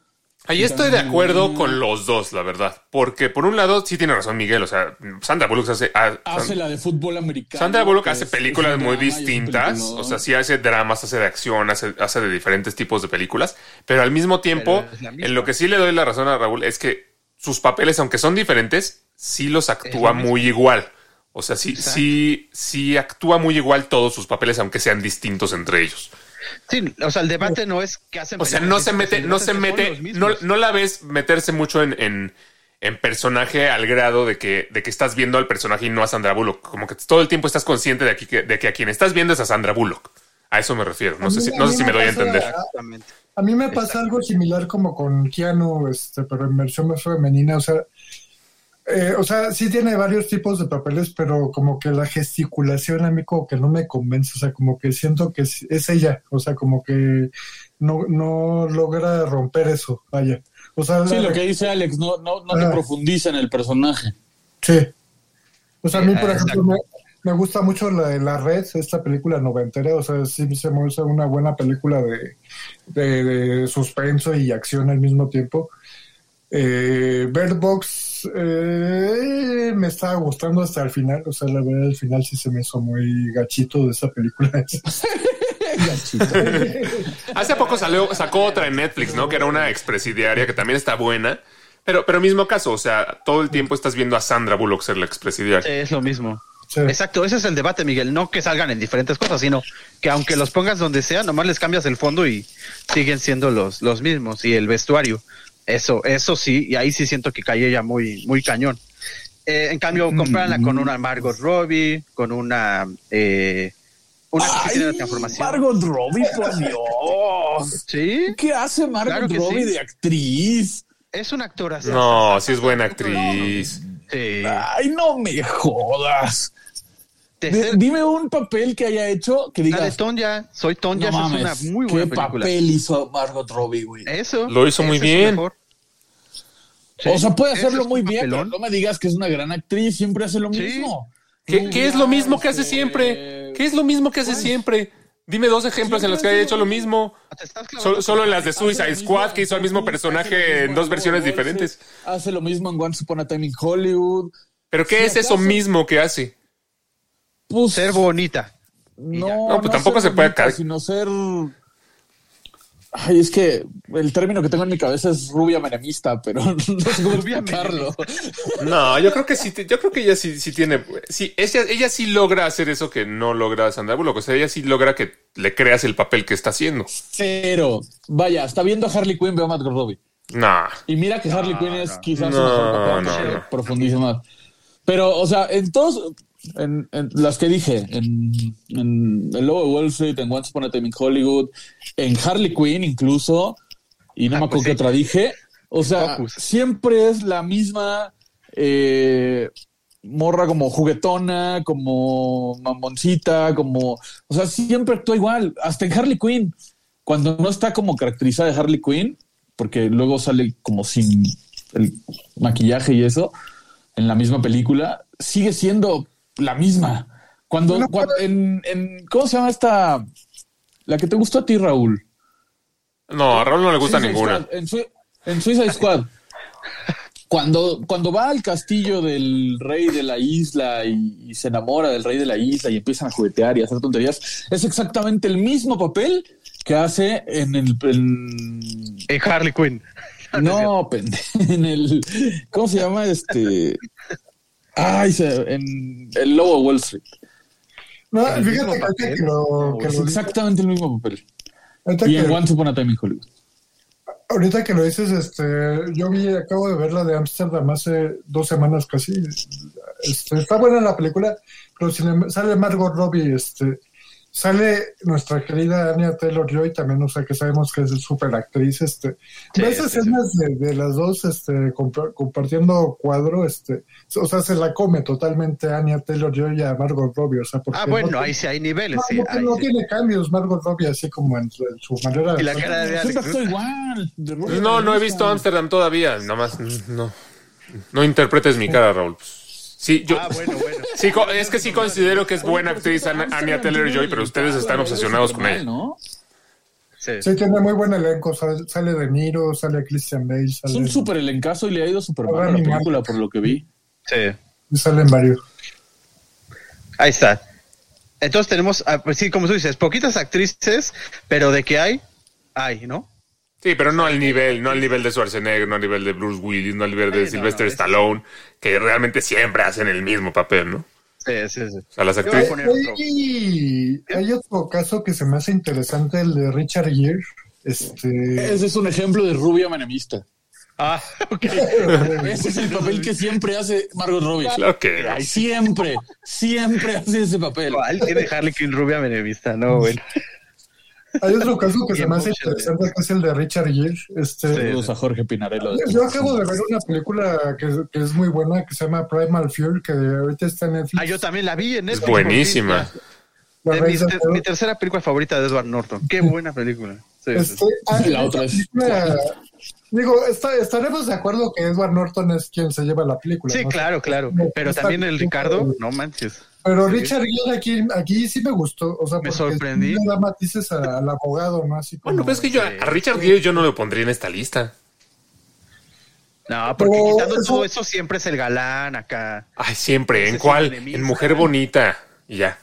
Ahí estoy de acuerdo con los dos, la verdad. Porque por un lado, sí tiene razón Miguel. O sea, Sandra Bullock hace. ah, Hace la de fútbol americano. Sandra Bullock que hace películas muy drama distintas. O sea, sí hace dramas, hace de acción, hace, hace de diferentes tipos de películas. Pero al mismo tiempo, en lo que sí le doy la razón a Raúl es que sus papeles, aunque son diferentes, sí los actúa muy igual. O sea, sí, Exacto. sí, sí actúa muy igual todos sus papeles, aunque sean distintos entre ellos. Sí, o sea, el debate no es que hacen. O sea, no se mete, no se mete, no, no la ves meterse mucho en, en, en personaje al grado de que, de que estás viendo al personaje y no a Sandra Bullock. Como que todo el tiempo estás consciente de, aquí, que, de que a quien estás viendo es a Sandra Bullock. A eso me refiero. No A sé si, a no sé si me me doy a entender. Exactamente. A mí me pasa algo similar como con Keanu, este, pero en versión más femenina, o sea, eh, o sea, sí tiene varios tipos de papeles, pero como que la gesticulación a mí como que no me convence, o sea, como que siento que es, es ella, o sea, como que no, no logra romper eso, vaya. O sea, Sí, la- lo que dice Alex, no, no, no te Ah. profundiza en el personaje. Sí. O sea, a mí, por ah, ejemplo, me, me gusta mucho la de La Red, esta película noventera, o sea, sí se me hace una buena película de, de, de suspenso y acción al mismo tiempo. Eh, Bird Box eh, me estaba gustando hasta el final, o sea, la verdad, el final sí se me hizo muy gachito de esa película. Hace poco salió, sacó otra en Netflix, ¿no? Que era una expresidiaria que también está buena. Pero, pero mismo caso, o sea, todo el tiempo estás viendo a Sandra Bullock ser la expresidiaria. Es lo mismo. Sí. Exacto, ese es el debate, Miguel. No que salgan en diferentes cosas, sino que aunque los pongas donde sea, nomás les cambias el fondo y siguen siendo los, los mismos. Y el vestuario. Eso, eso sí, y ahí sí siento que cae ella muy, muy cañón. Eh, en cambio, compárala con una Margot Robbie, con una eh, una que sí tiene la transformación. Margot Robbie, por Dios. Sí, ¿Qué hace Margot Claro Robbie sí. de actriz? es una actora. No, sí es buena actriz. Sí. Ay, no me jodas. De dime un papel que haya hecho que la de. Tonya, soy Tonya, no es una muy buena ¿Qué película. papel hizo Margot Robbie, güey? Eso. Lo hizo muy es o sea, puede hacerlo es muy bien, pero no me digas que es una gran actriz, siempre hace lo Sí. mismo. ¿Qué, qué es lo mismo que hace Este, siempre? ¿Qué es lo mismo que hace siempre? Dime dos ejemplos en los que haya hecho lo mismo. Solo, en las de Suicide Squad, que hizo el mismo personaje en dos versiones diferentes. Hace lo mismo en Once Upon a Time in Hollywood. ¿Pero qué es eso mismo que hace? Pues, ser bonita. no, No, pues tampoco ser se puede bonita. Sino ser. Ay, es que el término que tengo en mi cabeza es rubia menemista, pero no sé cómo explicarlo. No, yo creo que sí, yo creo que ella sí, sí tiene, sí, ella, ella sí logra hacer eso que no logra Sandra Bullock, o sea, ella sí logra que le creas el papel que está haciendo. Pero, vaya, está viendo a Harley Quinn, veo a Margot Robbie. No, Y mira que Harley Quinn es quizás su No, mejor papel, no, porque no. profundiza más. Pero, o sea, en todos, en, en las que dije, en, en El Lobo de Wall Street, en Once Upon a Time in Hollywood, en Harley Quinn incluso, y no Ah, me acuerdo pues qué sí. otra dije, o sea, Focus. siempre es la misma eh, morra como juguetona, como mamoncita, como, o sea, siempre actúa igual, hasta en Harley Quinn, cuando no está como caracterizada de Harley Quinn, porque luego sale como sin el maquillaje y eso en la misma película, sigue siendo la misma. Cuando, Bueno, cuando- en, en- ¿cómo se llama esta? La que te gustó a ti, Raúl. no, a Raúl no le gusta ninguna. Squad, en, Sui- en Suicide Squad. Cuando, cuando va al castillo del rey de la isla y, y se enamora del rey de la isla y empiezan a juguetear y a hacer tonterías, es exactamente el mismo papel que hace en el, en- En Harley Quinn. no, pende- en el. ¿Cómo se llama? Este. Ay, se- en el Lobo de Wall Street. No, ¿El fíjate que papel? que lo, que Es lo- exactamente el mismo papel. ahorita Y en Once Upon a Time in Hollywood. Ahorita que lo dices, este, yo vi, acabo de ver la de Amsterdam hace dos semanas casi. Este, está buena la película, pero sin em- sale Margot Robbie, este, sale nuestra querida Anya Taylor Joy también, o sea que sabemos que es súper actriz, este. Sí, ves sí, escenas de, de las dos, este, compa- compartiendo cuadro, este, o sea, se la come totalmente a Anya Taylor Joy a Margot Robbie, o sea, porque Ah, bueno, no, ahí sí hay niveles. no, sí, no- ahí no sí. tiene cambios Margot Robbie, así como en su, en su manera Y la de cara de Siempre Alex. igual. de No, no he visto Amsterdam todavía, nomás, no, no interpretes mi cara, Raúl. Sí, yo, Ah, bueno, bueno. sí, es que sí considero que es buena actriz Anya Taylor-Joy, pero ustedes están obsesionados con ella. ¿no? Sí. Sí, tiene muy buen elenco. Sale, sale De Niro, sale Christian Bale, Es sale, un súper elencazo y le ha ido súper mal a la película por lo que vi. sí. salen varios. Ahí está. Entonces tenemos, ah, pues sí, como tú dices, poquitas actrices, pero de que hay, hay, ¿no? Sí, pero no al nivel, no al nivel de Schwarzenegger, no al nivel de Bruce Willis, no al nivel de Sí, Sylvester no, Stallone, que realmente siempre hacen el mismo papel, ¿no? Sí, sí, sí. O sea, las actrices... Hay, hay otro caso que se me hace interesante, el de Richard Gere. Este, Ese es un ejemplo de rubia menemista. Ah, ok. Ese es el papel que siempre hace Margot Robbie. Claro que no. Siempre, siempre hace ese papel. ¿Cuál tiene Harley Quinn rubia menemista? No, bueno. Hay otro caso que se me hace interesante, que es el de Richard Gere. Este, Saludos a Jorge Pinarello. Yo acabo de ver una película que, que es muy buena, que se llama Primal Fear, que ahorita está en Netflix. Ah, yo también la vi en Es Netflix. buenísima. La Es mi, del ter- mi tercera película favorita de Edward Norton. Qué buena película. Sí, Este, sí. La otra es- película- Digo, está- estaremos de acuerdo que Edward Norton es quien se lleva la película. Sí, ¿no? claro, claro. Pero también el Ricardo, no manches. Pero Sí. Richard Gere aquí, aquí sí me gustó. O sea, Me sorprendí. sí le da matices a- al abogado, ¿no? Así como, Bueno, pues es que yo a Richard Gere yo no lo pondría en esta lista. No, porque Pero quitando eso- todo eso siempre es el galán acá. Ay, siempre. ¿En cuál? En Mujer Bonita. Y ya.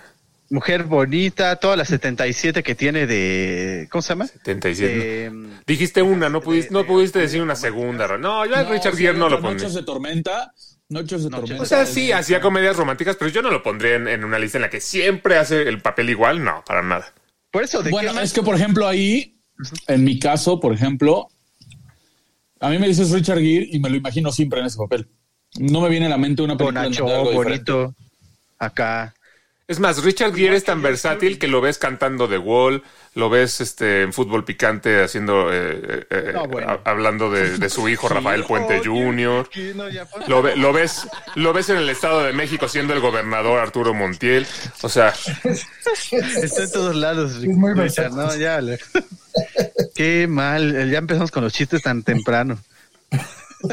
Mujer bonita, todas las 77 que tiene de. ¿Cómo se llama? 77. De, Dijiste una, no pudiste, no pudiste decir una segunda. No, yo a Richard sí, Gere no lo Noches pondría. de tormenta. Noches de tormenta. O sea, sí, hacía comedias románticas, pero yo no lo pondría en, en una lista en la que siempre hace el papel igual. No, para nada. Por eso, ¿de Bueno, qué es que por ejemplo ahí, en mi caso, por ejemplo, a mí me dices Richard Gere y me lo imagino siempre en ese papel. No me viene a la mente una película algo diferente. bonito. Acá. Es más, Richard Gere es tan versátil que lo ves cantando The Wall, lo ves este, en fútbol picante haciendo, eh, eh, No, bueno. a- hablando de, de su hijo Rafael Puente Jr. Lo, ve- lo ves, lo ves en el Estado de México siendo el gobernador Arturo Montiel. O sea, Está en todos lados. Es muy Richard, no, ya. le- Qué mal. Ya empezamos con los chistes tan temprano.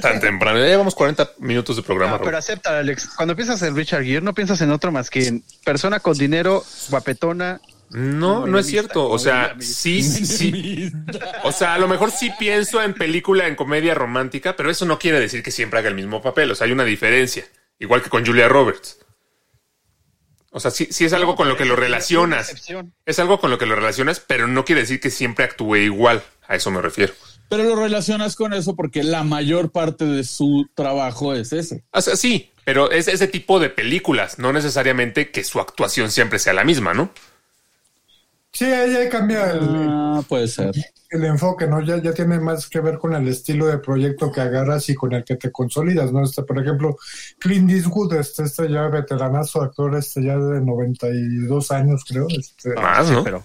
Tan temprano. Ya llevamos 40 minutos de programa. No, pero acepta, Alex. Cuando piensas en Richard Gere, no piensas en otro más que en persona con dinero, guapetona. No, no es cierto. O sea, sí, sí, sí. O sea, a lo mejor sí pienso en película, en comedia romántica, pero eso no quiere decir que siempre haga el mismo papel. O sea, hay una diferencia. Igual que con Julia Roberts. O sea, sí, sí es algo con lo que lo relacionas. Es algo con lo que lo relacionas, pero no quiere decir que siempre actúe igual. A eso me refiero. Pero lo relacionas con eso porque la mayor parte de su trabajo es ese. O sí, pero es ese tipo de películas, no necesariamente que su actuación siempre sea la misma, ¿no? Sí, ahí cambia el, Ah, puede ser. el enfoque, ¿no? Ya, ya tiene más que ver con el estilo de proyecto que agarras y con el que te consolidas, ¿no? Este, por ejemplo, Clint Eastwood, este, este ya veteranazo actor, este ya de 92 años, creo. Este, Más, Sí, ¿no? pero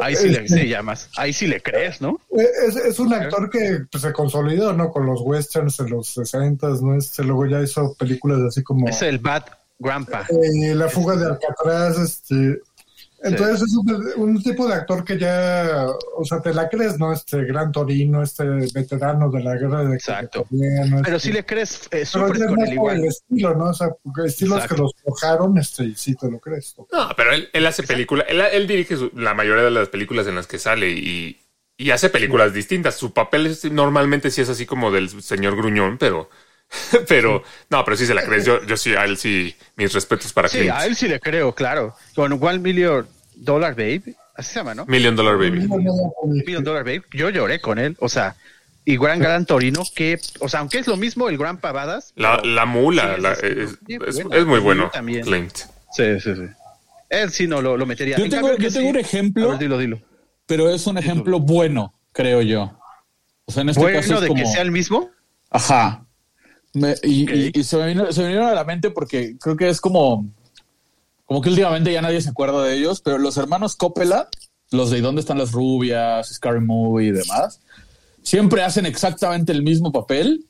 ahí sí le sí, llamas. Ahí sí le crees, ¿no? Es, es un actor que pues, se consolidó, ¿no? Con los westerns de los 60, ¿no? Este, luego ya hizo películas así como Es el Bad Grandpa. eh, La fuga de Alcatraz, este... Entonces es un, un tipo de actor que ya, o sea, te la crees, ¿no? Este gran Torino, este veterano de la guerra de Exacto. Pero este- sí le crees, eh, Pero es con más él por el estilo, ¿no? O sea, porque estilos Exacto. que los forjaron, este, y sí te lo crees. ¿no? No, pero él, él hace películas, él, él dirige su- la mayoría de las películas en las que sale y, y hace películas distintas. Su papel es- normalmente sí es así como del señor gruñón, pero, pero, no, pero sí se la crees. Yo, yo sí, a él sí, mis respetos para Sí, Clint. a él sí le creo, claro. Con One Million Dollar Babe, así se llama, ¿no? Million Dollar Baby. Million Dollar Babe, yo lloré con él, o sea, y Gran Gran Torino, que, o sea, aunque es lo mismo, el Gran Pavadas. La, la mula, Sí, la- es, es- bueno, es muy bueno, también. Clint. Sí, sí, sí. Él sí no lo, lo metería. Yo En tengo, yo tengo sí- un ejemplo, A ver, dilo, dilo. pero es un ejemplo bueno, creo yo. O sea, en este caso Bueno, es de como... que sea el mismo. Ajá. Me- y, y- y se, me vino, se me vinieron a la mente porque creo que es como, como que últimamente ya nadie se acuerda de ellos, pero los hermanos Coppola, los de ¿Dónde están las rubias? Scary Movie y demás, siempre hacen exactamente el mismo papel,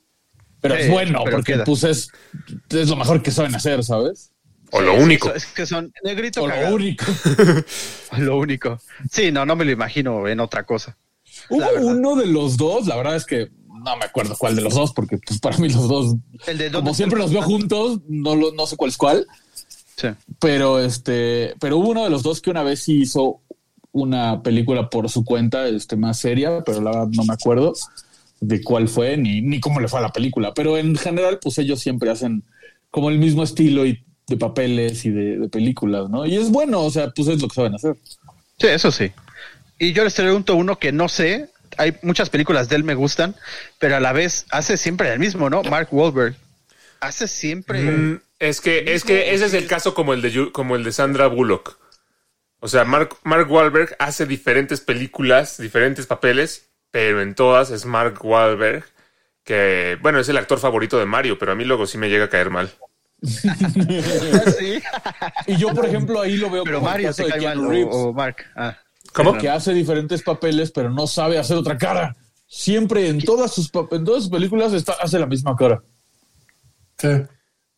pero Sí, es bueno pero porque queda. pues es, es lo mejor que saben hacer, ¿sabes? O lo único. Es que son negrito O lo único. Lo único. Sí, no, no me lo imagino en otra cosa. Hubo uno de los dos, la verdad es que no me acuerdo cuál de los dos, porque pues para mí los dos, El de como siempre los veo juntos, no, lo- no sé cuál es cuál. Sí. pero este, pero hubo uno de los dos que una vez sí hizo una película por su cuenta, este, más seria, pero la verdad no me acuerdo de cuál fue ni, ni cómo le fue a la película. Pero en general, pues ellos siempre hacen como el mismo estilo y de papeles y de, de películas, ¿no? Y es bueno, o sea, pues es lo que saben hacer. Sí, eso sí. Y yo les pregunto uno que no sé. Hay muchas películas de él me gustan, pero a la vez hace siempre el mismo, ¿no? Mark Wahlberg. Hace siempre. Mm, es que, es que ese es el caso como el de Yu- como el de Sandra Bullock. O sea, Mark, Mark Wahlberg hace diferentes películas, diferentes papeles, pero en todas es Mark Wahlberg, que, bueno, es el actor favorito de Mario, pero a mí luego sí me llega a caer mal. Sí. Y yo, por ejemplo, ahí lo veo Pero como el Mario de cae mal o, Reeves, o Mark. Ah. ¿Cómo? que hace diferentes papeles, pero no sabe hacer otra cara. Siempre en todas sus, en todas sus películas está, hace la misma cara. Sí.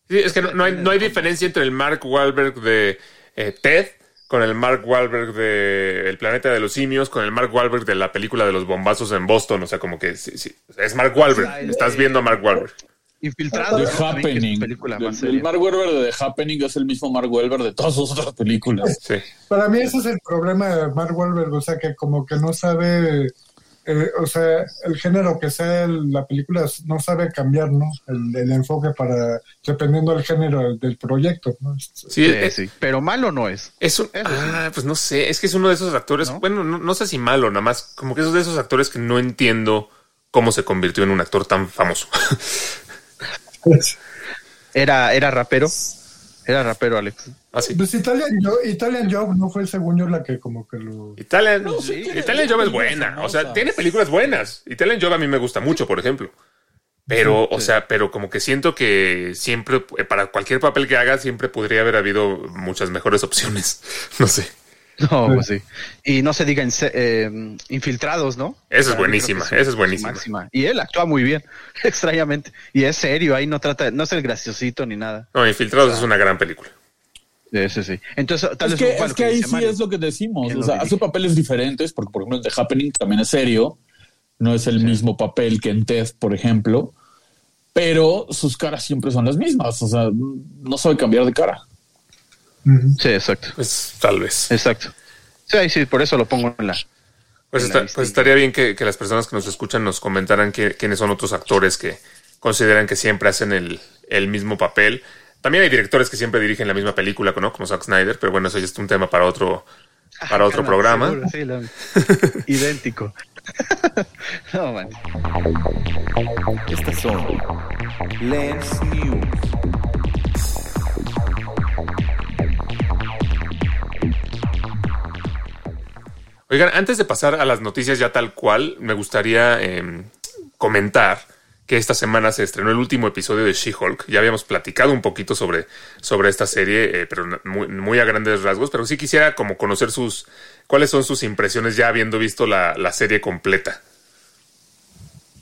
Sí, es que no, no hay, no hay diferencia entre el Mark Wahlberg de eh, Ted con el Mark Wahlberg de El planeta de los simios, con el Mark Wahlberg de la película de los bombazos en Boston. O sea, como que sí, sí, es Mark Wahlberg. Estás viendo a Mark Wahlberg. Infiltrado. The es Happening. película El- más el. Mark Wahlberg de The Happening es el mismo Mark Wahlberg de todas sus otras películas. Sí. Para mí ese es el problema de Mark Wahlberg, o sea, que como que no sabe, eh, o sea, el género que sea el- la película no sabe cambiar, ¿no? El, el enfoque para, dependiendo del género del proyecto, ¿no? Sí, Sí, es, sí. Pero malo no es. es un- ah, pues no sé, es que es uno de esos actores, ¿No? bueno, no, no sé si malo, nada más, como que esos de esos actores que no entiendo cómo se convirtió en un actor tan famoso. Era, era rapero. Era rapero, Alex. Así. Pues Italian Job, Italian Job no fue según yo la que como que lo... Italian, sí, tiene- Italian Job es buena, o sea, tiene películas buenas. Italian Job a mí me gusta mucho, por ejemplo. Pero, o sea, pero como que siento que siempre, eh, para cualquier papel que haga, siempre podría haber habido muchas mejores opciones. No sé. No, pues sí. Y no se diga en se- eh, infiltrados, ¿no? Esa es buenísima, esa es buenísima. máxima. Y él actúa muy bien, extrañamente. Y es serio, ahí no trata, no es el graciosito ni nada. No, Infiltrados es una gran película. Sí, sí, sí. Entonces, tal Es vez que, es lo que ahí dice sí Mario. es lo que decimos. ¿Quién O sea, hace papeles diferentes, porque por ejemplo en The Happening también es serio. No es el mismo papel que en Ted, por ejemplo. Pero sus caras siempre son las mismas. O sea, no sabe cambiar de cara. Sí, exacto. Pues tal vez. Exacto. Sí, sí, por eso lo pongo en la. Pues, en está- la lista. pues estaría bien que, que las personas que nos escuchan nos comentaran qué- quiénes son otros actores que consideran que siempre hacen el, el mismo papel. También hay directores que siempre dirigen la misma película, ¿no? Como Zack Snyder, pero bueno, eso ya es un tema para otro, para otro Ah, programa. seguro, sí, lo- idéntico. no, man. Estas son Lens News. Oigan, antes de pasar a las noticias ya tal cual, me gustaría eh, comentar que esta semana se estrenó el último episodio de She-Hulk. Ya habíamos platicado un poquito sobre, sobre esta serie, eh, pero muy, muy a grandes rasgos. Pero sí quisiera como conocer sus cuáles son sus impresiones ya habiendo visto la, la serie completa.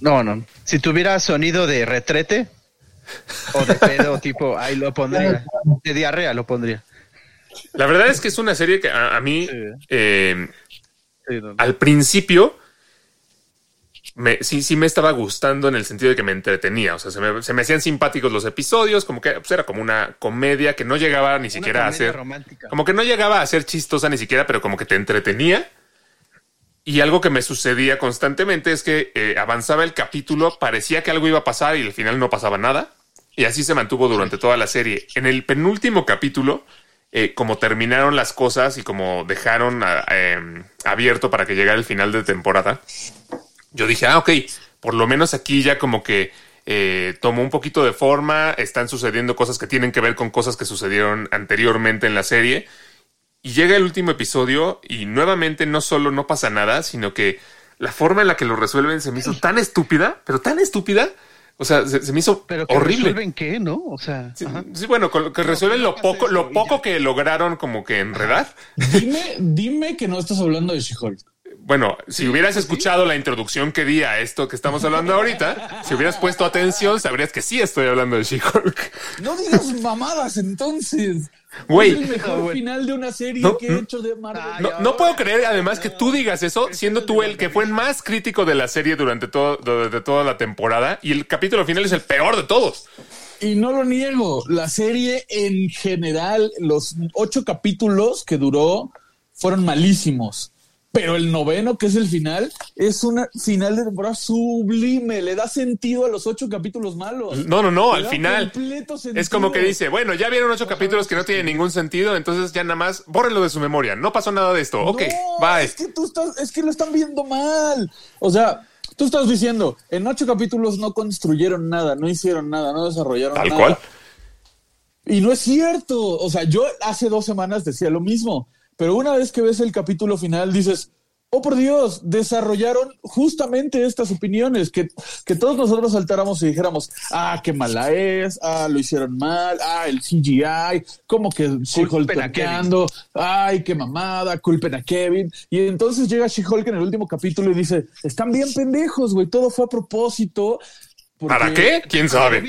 No, no. Si tuviera sonido de retrete o de pedo, tipo, ahí lo pondría. De diarrea lo pondría. La verdad es que es una serie que a, a mí Sí. eh, Sí, no, no. al principio me, sí, sí me estaba gustando en el sentido de que me entretenía. O sea, se me, se me hacían simpáticos los episodios, como que pues, era como una comedia que no llegaba ni siquiera a ser. romántica. Como que no llegaba a ser chistosa ni siquiera, pero como que te entretenía. Y algo que me sucedía constantemente es que eh, avanzaba el capítulo, parecía que algo iba a pasar y al final no pasaba nada. Y así se mantuvo durante toda la serie. En el penúltimo capítulo, eh, como terminaron las cosas y como dejaron em, abierto para que llegara el final de temporada, yo dije, ah, ok, por lo menos aquí ya como que eh, tomó un poquito de forma, están sucediendo cosas que tienen que ver con cosas que sucedieron anteriormente en la serie. Y llega el último episodio y nuevamente no solo no pasa nada, sino que la forma en la que lo resuelven se me hizo tan estúpida, pero tan estúpida. O sea, se, se me hizo Pero que horrible. resuelven qué, ¿no? O sea, Sí, bueno, con lo que resuelven lo poco, lo poco que lograron como que enredar. Dime, dime que no estás hablando de She-Hulk. Bueno, si hubieras escuchado la introducción que di a esto que estamos hablando ahorita, si hubieras puesto atención, sabrías que sí estoy hablando de She-Hulk. No digas mamadas entonces. Güey. Es el mejor güey. final de una serie No, que he no. hecho de Marvel. No, no puedo creer además que tú digas eso, siendo tú el que fue el más crítico de la serie durante todo, durante toda la temporada y el capítulo final es el peor de todos. Y no lo niego. La serie en general, los ocho capítulos que duró fueron malísimos. Pero el noveno, que es el final, es una final de temporada sublime. Le da sentido a los ocho capítulos malos. No, no, no, Le al final es como que dice, bueno, ya vieron ocho capítulos que no tienen ningún sentido, entonces ya nada más bórrenlo de su memoria. No pasó nada de esto. Ok, No, bye. Es que tú estás, es que lo están viendo mal. O sea, tú estás diciendo, en ocho capítulos no construyeron nada, no hicieron nada, no desarrollaron Tal nada. cual. Y no es cierto. O sea, yo hace dos semanas decía lo mismo, pero una vez que ves el capítulo final dices, oh por Dios, desarrollaron justamente estas opiniones, que, que todos nosotros saltáramos y dijéramos, ah, qué mala es, ah, lo hicieron mal, ah, el CGI, como que She-Hulk torqueando, ay, qué mamada, culpen a Kevin. Y entonces llega She-Hulk en el último capítulo y dice, están bien pendejos, güey, todo fue a propósito. Porque- ¿Para qué? ¿Quién sabe?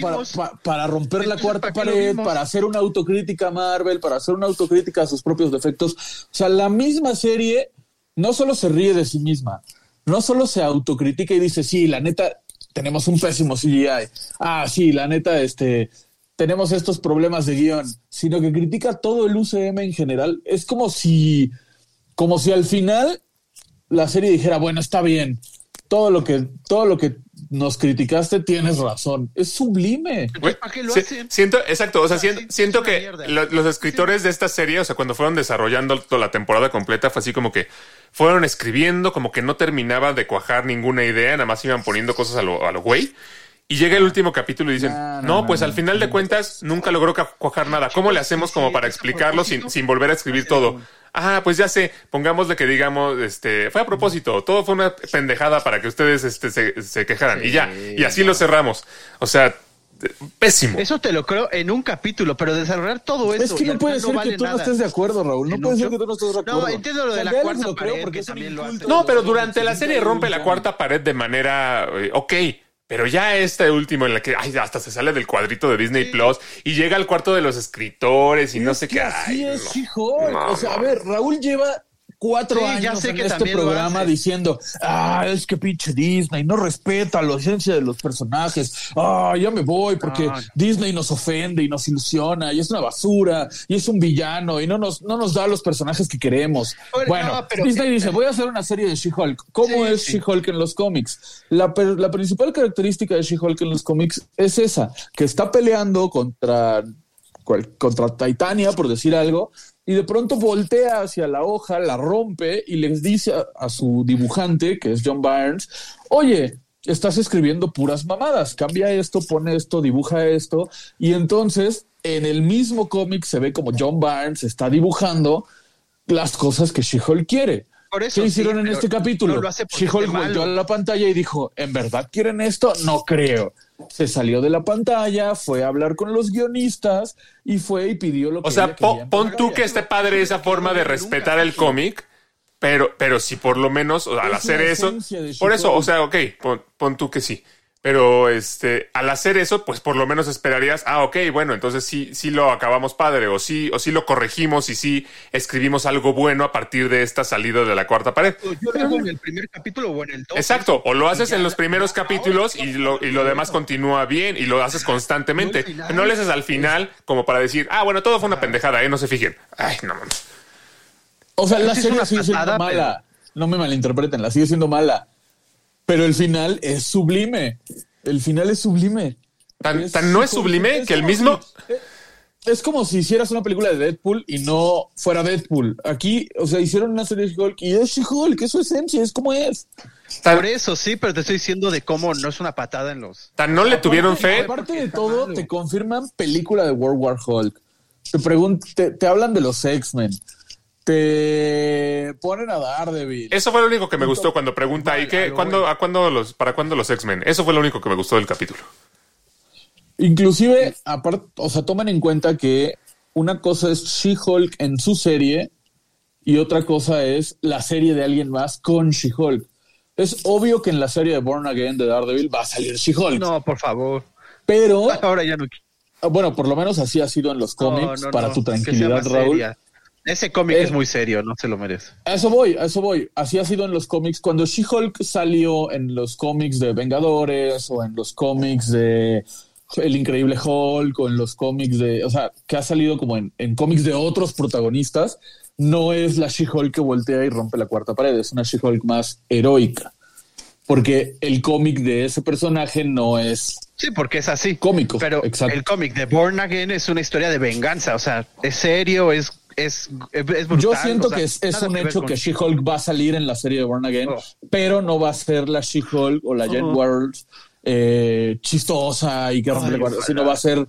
para, romper la cuarta ¿para qué lo pared, para hacer una autocrítica a Marvel, para hacer una autocrítica a sus propios defectos. O sea, la misma serie no solo se ríe de sí misma, no solo se autocritica y dice, sí, la neta, tenemos un pésimo CGI. Ah, sí, la neta, este, tenemos estos problemas de guion, sino que critica todo el UCM en general. Es como si, como si al final la serie dijera, bueno, está bien, todo lo que, todo lo que nos criticaste tienes razón. Es sublime. Güey, ¿para qué lo si- hacen? Siento, exacto, o sea, sea, siento, sí, siento que los escritores de esta serie, o sea, cuando fueron desarrollando toda la temporada completa, fue así como que fueron escribiendo, como que no terminaba de cuajar ninguna idea, nada más iban poniendo cosas a lo, a lo güey. Y llega el último capítulo y dicen, No, no, no, pues no, al final de cuentas nunca logró cuajar nada. ¿Cómo le hacemos como para explicarlo sin, sin volver a escribir todo? Ah, pues ya sé, pongámosle que digamos, este, fue a propósito, todo fue una pendejada para que ustedes este, se, se quejaran. y ya, y así lo cerramos. O sea, pésimo. Eso te lo creo en un capítulo, pero desarrollar todo eso. Es que no puede ser vale que tú no nada. estés de acuerdo, Raúl. No ¿En puede ser que tú no estés de acuerdo. No, entiendo lo de la cuarta lo creo pared, porque que es un también lo No, pero durante la 70 serie rompe la 80. cuarta pared de manera eh, ok. Pero ya este último en la que ay, hasta se sale del cuadrito de Disney Plus y llega al cuarto de los escritores y no sé qué. Así ay, es no. No, o sea, a ver, Raúl lleva cuatro Sí, años en este programa diciendo, ah, es que pinche Disney no respeta la esencia de los personajes. Ah, ya me voy porque No, no. Disney nos ofende y nos ilusiona y es una basura y es un villano y no nos, no nos da los personajes que queremos. Bueno, Bueno, no, pero- Disney dice, voy a hacer una serie de She-Hulk. ¿Cómo Sí, es sí. She-Hulk en los cómics? La, la principal característica de She-Hulk en los cómics es esa, que está peleando contra contra Titania, por decir algo, y de pronto voltea hacia la hoja, la rompe y les dice a, a su dibujante, que es John Byrnes, oye, estás escribiendo puras mamadas, cambia esto, pone esto, dibuja esto, y entonces en el mismo cómic se ve como John Byrnes está dibujando las cosas que She-Hulk quiere. Por eso ¿Qué hicieron sí, en este capítulo? no She-Hulk volteó a la pantalla y dijo, ¿en verdad quieren esto? No creo. Se salió de la pantalla, fue a hablar con los guionistas y fue y pidió lo que O sea, po- pon tú que esté padre esa forma de respetar el cómic, pero, pero si por lo menos o sea, al hacer eso, por eso, o sea, ok, pon, pon tú que sí. Pero este, al hacer eso, pues por lo menos esperarías, ah, ok, bueno, entonces sí, sí lo acabamos padre, o sí, o sí lo corregimos y sí escribimos algo bueno a partir de esta salida de la cuarta pared. Yo lo hago en el primer capítulo o en el dos. Exacto, o lo haces en los primeros capítulos y lo, y lo demás continúa bien y lo haces constantemente. No le haces al final como para decir, ah, bueno, todo fue una pendejada, ¿eh? No se fijen. Ay, no mames. O sea, la serie sigue siendo mala. No me malinterpreten, la sigue siendo mala. Pero el final es sublime. El final es sublime. Tan, tan no es sublime que el como mismo. si- es como si hicieras una película de Deadpool y no fuera Deadpool. Aquí, o sea, hicieron una serie de She-Hulk y es She-Hulk, es su esencia, es como es. Tan, Por eso sí, pero te estoy diciendo de cómo no es una patada en los. tan no le tuvieron fe. Aparte de todo, te confirman película de World War Hulk. Te, te, te hablan de los X-Men. Te ponen a Daredevil. Eso fue lo único que me gustó cuando pregunta, ¿y qué? ¿Cuándo, a cuándo los, ¿Para cuándo los X-Men? Eso fue lo único que me gustó del capítulo. Inclusive, aparte, o sea, tomen en cuenta que una cosa es She-Hulk en su serie y otra cosa es la serie de alguien más con She-Hulk. Es obvio que en la serie de Born Again de Daredevil va a salir She-Hulk, No, por favor. pero Ahora ya no. bueno, por lo menos así ha sido en los cómics, no, no, para no, tu que tranquilidad, Raúl. seria. Ese cómic Eh. es muy serio, no se lo merece. A eso voy, a eso voy. Así ha sido en los cómics. Cuando She-Hulk salió en los cómics de Vengadores o en los cómics de El Increíble Hulk o en los cómics de, o sea, que ha salido como en, en cómics de otros protagonistas, no es la She-Hulk que voltea y rompe la cuarta pared, es una She-Hulk más heroica. Porque el cómic de ese personaje no es Sí, porque es así. Cómico, Pero exacto. el cómic de Born Again es una historia de venganza. O sea, es serio, es, es, es brutal. Yo siento o sea, que es, es un hecho con- que She-Hulk va a salir en la serie de Born Again, Oh. pero no va a ser la She-Hulk o la Jen Oh. World eh, chistosa y que rompe sino va a ser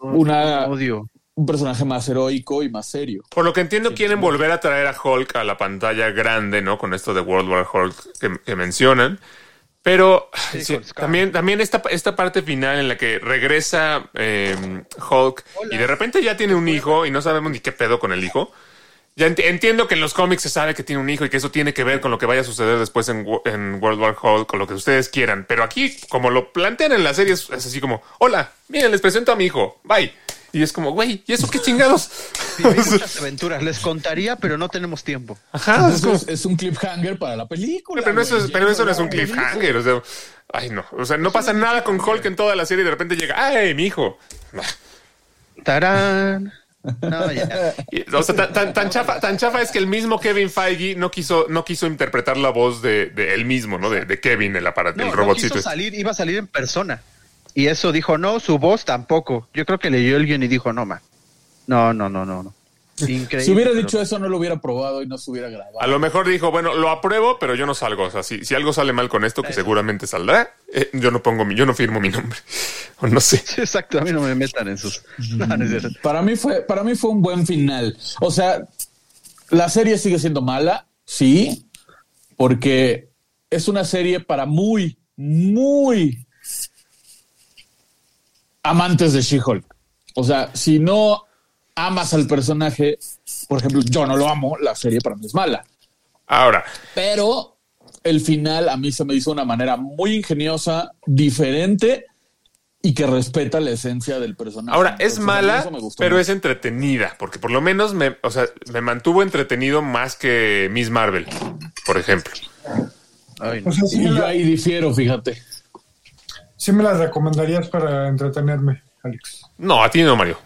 una, Odio. un personaje más heroico y más serio. Por lo que entiendo, quieren volver a traer a Hulk a la pantalla grande, ¿no? Con esto de World War Hulk que, que mencionan. Pero Sí, sí, también, también esta, esta parte final en la que regresa eh, Hulk y de repente ya tiene un hijo y no sabemos ni qué pedo con el hijo. Ya enti- entiendo que en los cómics se sabe que tiene un hijo y que eso tiene que ver con lo que vaya a suceder después en, en World War Hulk, con lo que ustedes quieran. Pero aquí, como lo plantean en la serie, es así como, hola, miren, les presento a mi hijo, bye. Y es como, güey, ¿y eso qué chingados? Sí, hay muchas aventuras. Les contaría, pero no tenemos tiempo. Ajá, es como, Entonces, es un cliffhanger para la película. pero, no eso, güey. es- pero eso no es un cliffhanger. O sea, ay, no. O sea, no pasa nada con Hulk en toda la serie y de repente llega, ay, mi hijo. Tarán. No, ya. O sea, tan, tan, tan chafa, tan chafa es que el mismo Kevin Feige no quiso, no quiso interpretar la voz de, de él mismo, ¿no? De, de Kevin, el aparato, No, el no robotcito. quiso salir, iba a salir en persona. Y eso dijo, no, su voz tampoco. Yo creo que leyó el guion y dijo, no, ma. No, no, no, no, no. Increíble. Si hubiera pero- dicho eso, no lo hubiera probado y no se hubiera grabado. A lo mejor dijo, bueno, lo apruebo, pero yo no salgo. O sea, si, si algo sale mal con esto, que seguramente saldrá, eh, yo no pongo mi, yo no firmo mi nombre. O no sé. Sí, exacto, a mí no me metan en sus. No, no es cierto. Para mí fue, para mí fue un buen final. O sea, la serie sigue siendo mala, sí, porque es una serie para muy, muy amantes de She-Hulk. O sea, si no amas al personaje, por ejemplo, yo no lo amo, la serie para mí es mala. Ahora, Pero el final a mí se me hizo de una manera muy ingeniosa, diferente y que respeta la esencia del personaje. ahora es Entonces, mala, pero mucho. es entretenida, porque por lo menos me, o sea, me mantuvo entretenido más que Miss Marvel, por ejemplo. Ay, no. O sea, sí Y yo ahí difiero, fíjate. Sí me las recomendarías para entretenerme, Alex. No, a ti no, Mario.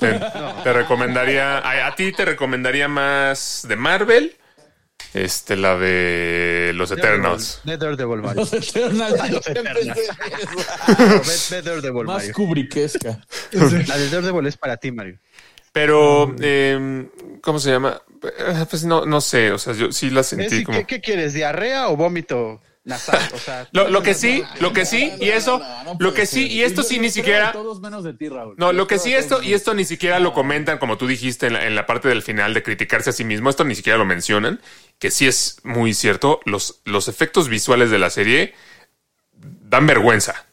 Te, te recomendaría, a, a ti te recomendaría más de Marvel Este, la de los Eternals. Ve Daredevil, Mario. Los Eternals. Los Eternals. Daredevil, Más Mario. Kubrickesca. La de Daredevil es para ti, Mario. Pero, eh, ¿cómo se llama? Eh, Pues no, no sé, o sea, yo sí la sentí ¿Y como... ¿Qué, qué quieres? ¿Diarrea o vómito nasal? O sea, Lo, lo que sí, lo que sí, y eso, No, no lo que sí, ser. y esto sí ni siquiera... Todos menos de ti, Raúl. No, lo que sí esto, y esto ni siquiera lo comentan, como tú dijiste en la, en la parte del final de criticarse a sí mismo, esto ni siquiera lo mencionan, que sí es muy cierto, los, los efectos visuales de la serie dan vergüenza.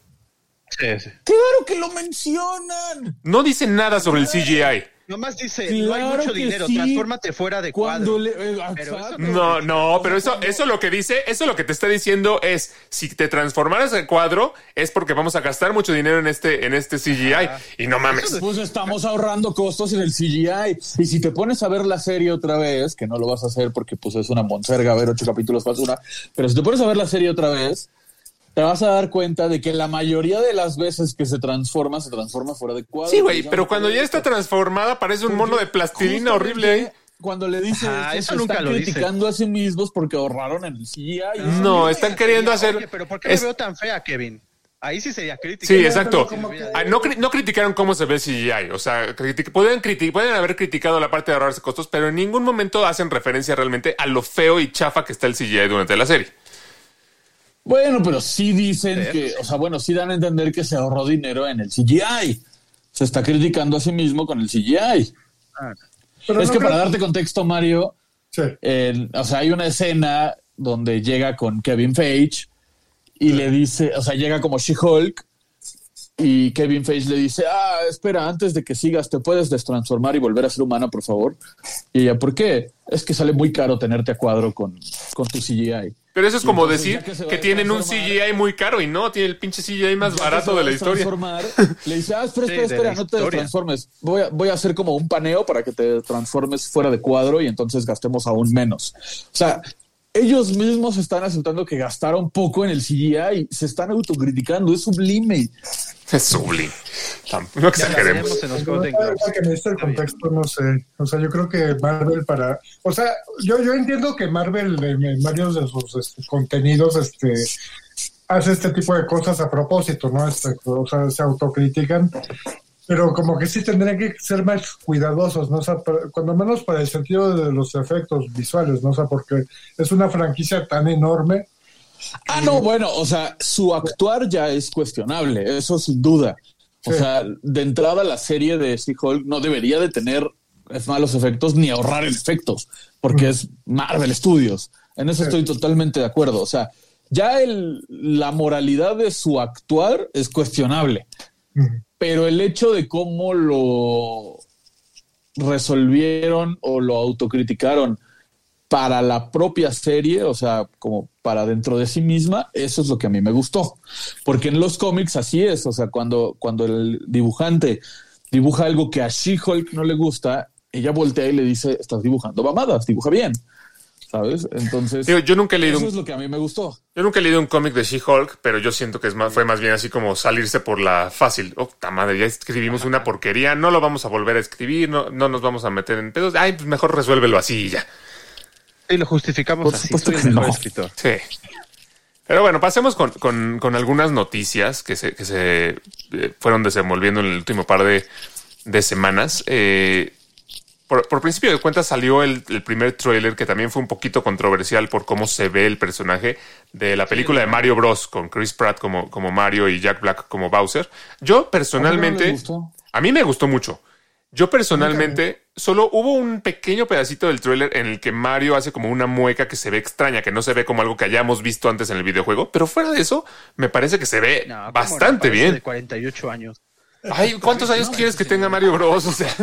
sí, sí. Claro que lo mencionan. No dicen nada sobre el CGI. Nomás dice, no hay mucho dinero, sí. transfórmate fuera de Cuando cuadro. le. eh, Pero No, no, pero eso, eso lo que dice, eso lo que te está diciendo es, si te transformaras en cuadro, es porque vamos a gastar mucho dinero en este, en este CGI. Y no mames. Pues estamos ahorrando costos en el CGI. Y si te pones a ver la serie otra vez, que no lo vas a hacer porque pues es una monserga ver ocho capítulos basura, pero si te pones a ver la serie otra vez, te vas a dar cuenta de que la mayoría de las veces que se transforma, se transforma fuera de cuadro. Sí, güey, pero cuando ya está transformada parece un mono de plastilina horrible ahí. Cuando le dice Ajá, eso, eso se nunca están lo dice. criticando a sí mismos porque ahorraron en el CGI. No, están queriendo hacer. Oye, pero ¿por qué es- me veo tan fea, Kevin? Ahí sí sería crítico. Sí, exacto. Ah, no, cri- no criticaron cómo se ve el CGI. O sea, critic- pueden, criti- pueden haber criticado la parte de ahorrarse costos, pero en ningún momento hacen referencia realmente a lo feo y chafa que está el CGI durante la serie. Bueno, pero sí dicen que, o sea, bueno, sí dan a entender que se ahorró dinero en el CGI. Se está criticando a sí mismo con el CGI. Pero es no que creo- para darte contexto, Mario, Sí. en- o sea, hay una escena donde llega con Kevin Feige y le dice, o sea, llega como She-Hulk y Kevin Feige le dice, ah, espera, antes de que sigas, ¿te puedes destransformar y volver a ser humana, por favor? Y ella, ¿por qué? Es que sale muy caro tenerte a cuadro con, con tu CGI. Pero eso es como entonces, decir que tienen un CGI muy caro y no, tiene el pinche CGI más barato de la historia. Le dice, ah, espera, espera, espera, no te transformes. Voy a, voy a hacer como un paneo para que te transformes fuera de cuadro y entonces gastemos aún menos. O sea, ellos mismos están aceptando que gastaron poco en el CGI y se están autocriticando. Es sublime. Es sublime. No exageremos. que necesita el contexto, no sé. O sea, yo creo que Marvel para... O sea, yo, yo entiendo que Marvel en, en varios de sus este, contenidos este, hace este tipo de cosas a propósito, ¿no? Este, o sea, se autocritican. Pero como que sí tendrían que ser más cuidadosos, ¿no? O sea, para- cuando menos para el sentido de los efectos visuales, ¿no? O sea, porque es una franquicia tan enorme. Ah, no, bueno, o sea, su actuar ya es cuestionable, eso sin duda. O Sí. sea, de entrada la serie de She-Hulk no debería de tener malos efectos ni ahorrar en efectos, porque es Marvel Studios. En eso estoy totalmente de acuerdo. O sea, ya el, la moralidad de su actuar es cuestionable. Pero el hecho de cómo lo resolvieron o lo autocriticaron para la propia serie, o sea, como para dentro de sí misma, eso es lo que a mí me gustó. Porque en los cómics así es, o sea, cuando, cuando el dibujante dibuja algo que a She-Hulk no le gusta, ella voltea y le dice, estás dibujando mamadas, dibuja bien, ¿sabes? Entonces, Digo, yo nunca he leído eso un es lo que a mí me gustó. Yo nunca he leído un cómic de She-Hulk, pero yo siento que es más, fue más bien así como salirse por la fácil. Oh, ta madre, ya escribimos una porquería, no lo vamos a volver a escribir, no, no nos vamos a meter en pedos. Ay, pues mejor resuélvelo así y ya. Y lo justificamos Por así. supuesto Soy el que mejor no. escritor. Sí. Pero bueno, pasemos con, con- con algunas noticias que se, que se eh, fueron desenvolviendo en el último par de, de semanas. Eh, por, por principio de cuentas salió el, el primer tráiler que también fue un poquito controversial por cómo se ve el personaje de la película de Mario Bros. con Chris Pratt como, como Mario y Jack Black como Bowser. Yo personalmente... gustó? A mí me gustó mucho. Yo personalmente, solo hubo un pequeño pedacito del tráiler en el que Mario hace como una mueca que se ve extraña, que no se ve como algo que hayamos visto antes en el videojuego, pero fuera de eso, me parece que se ve No, ¿cómo no? bastante bien. De 48 años. Ay, ¿cuántos años quieres que tenga Mario Bros? O sea,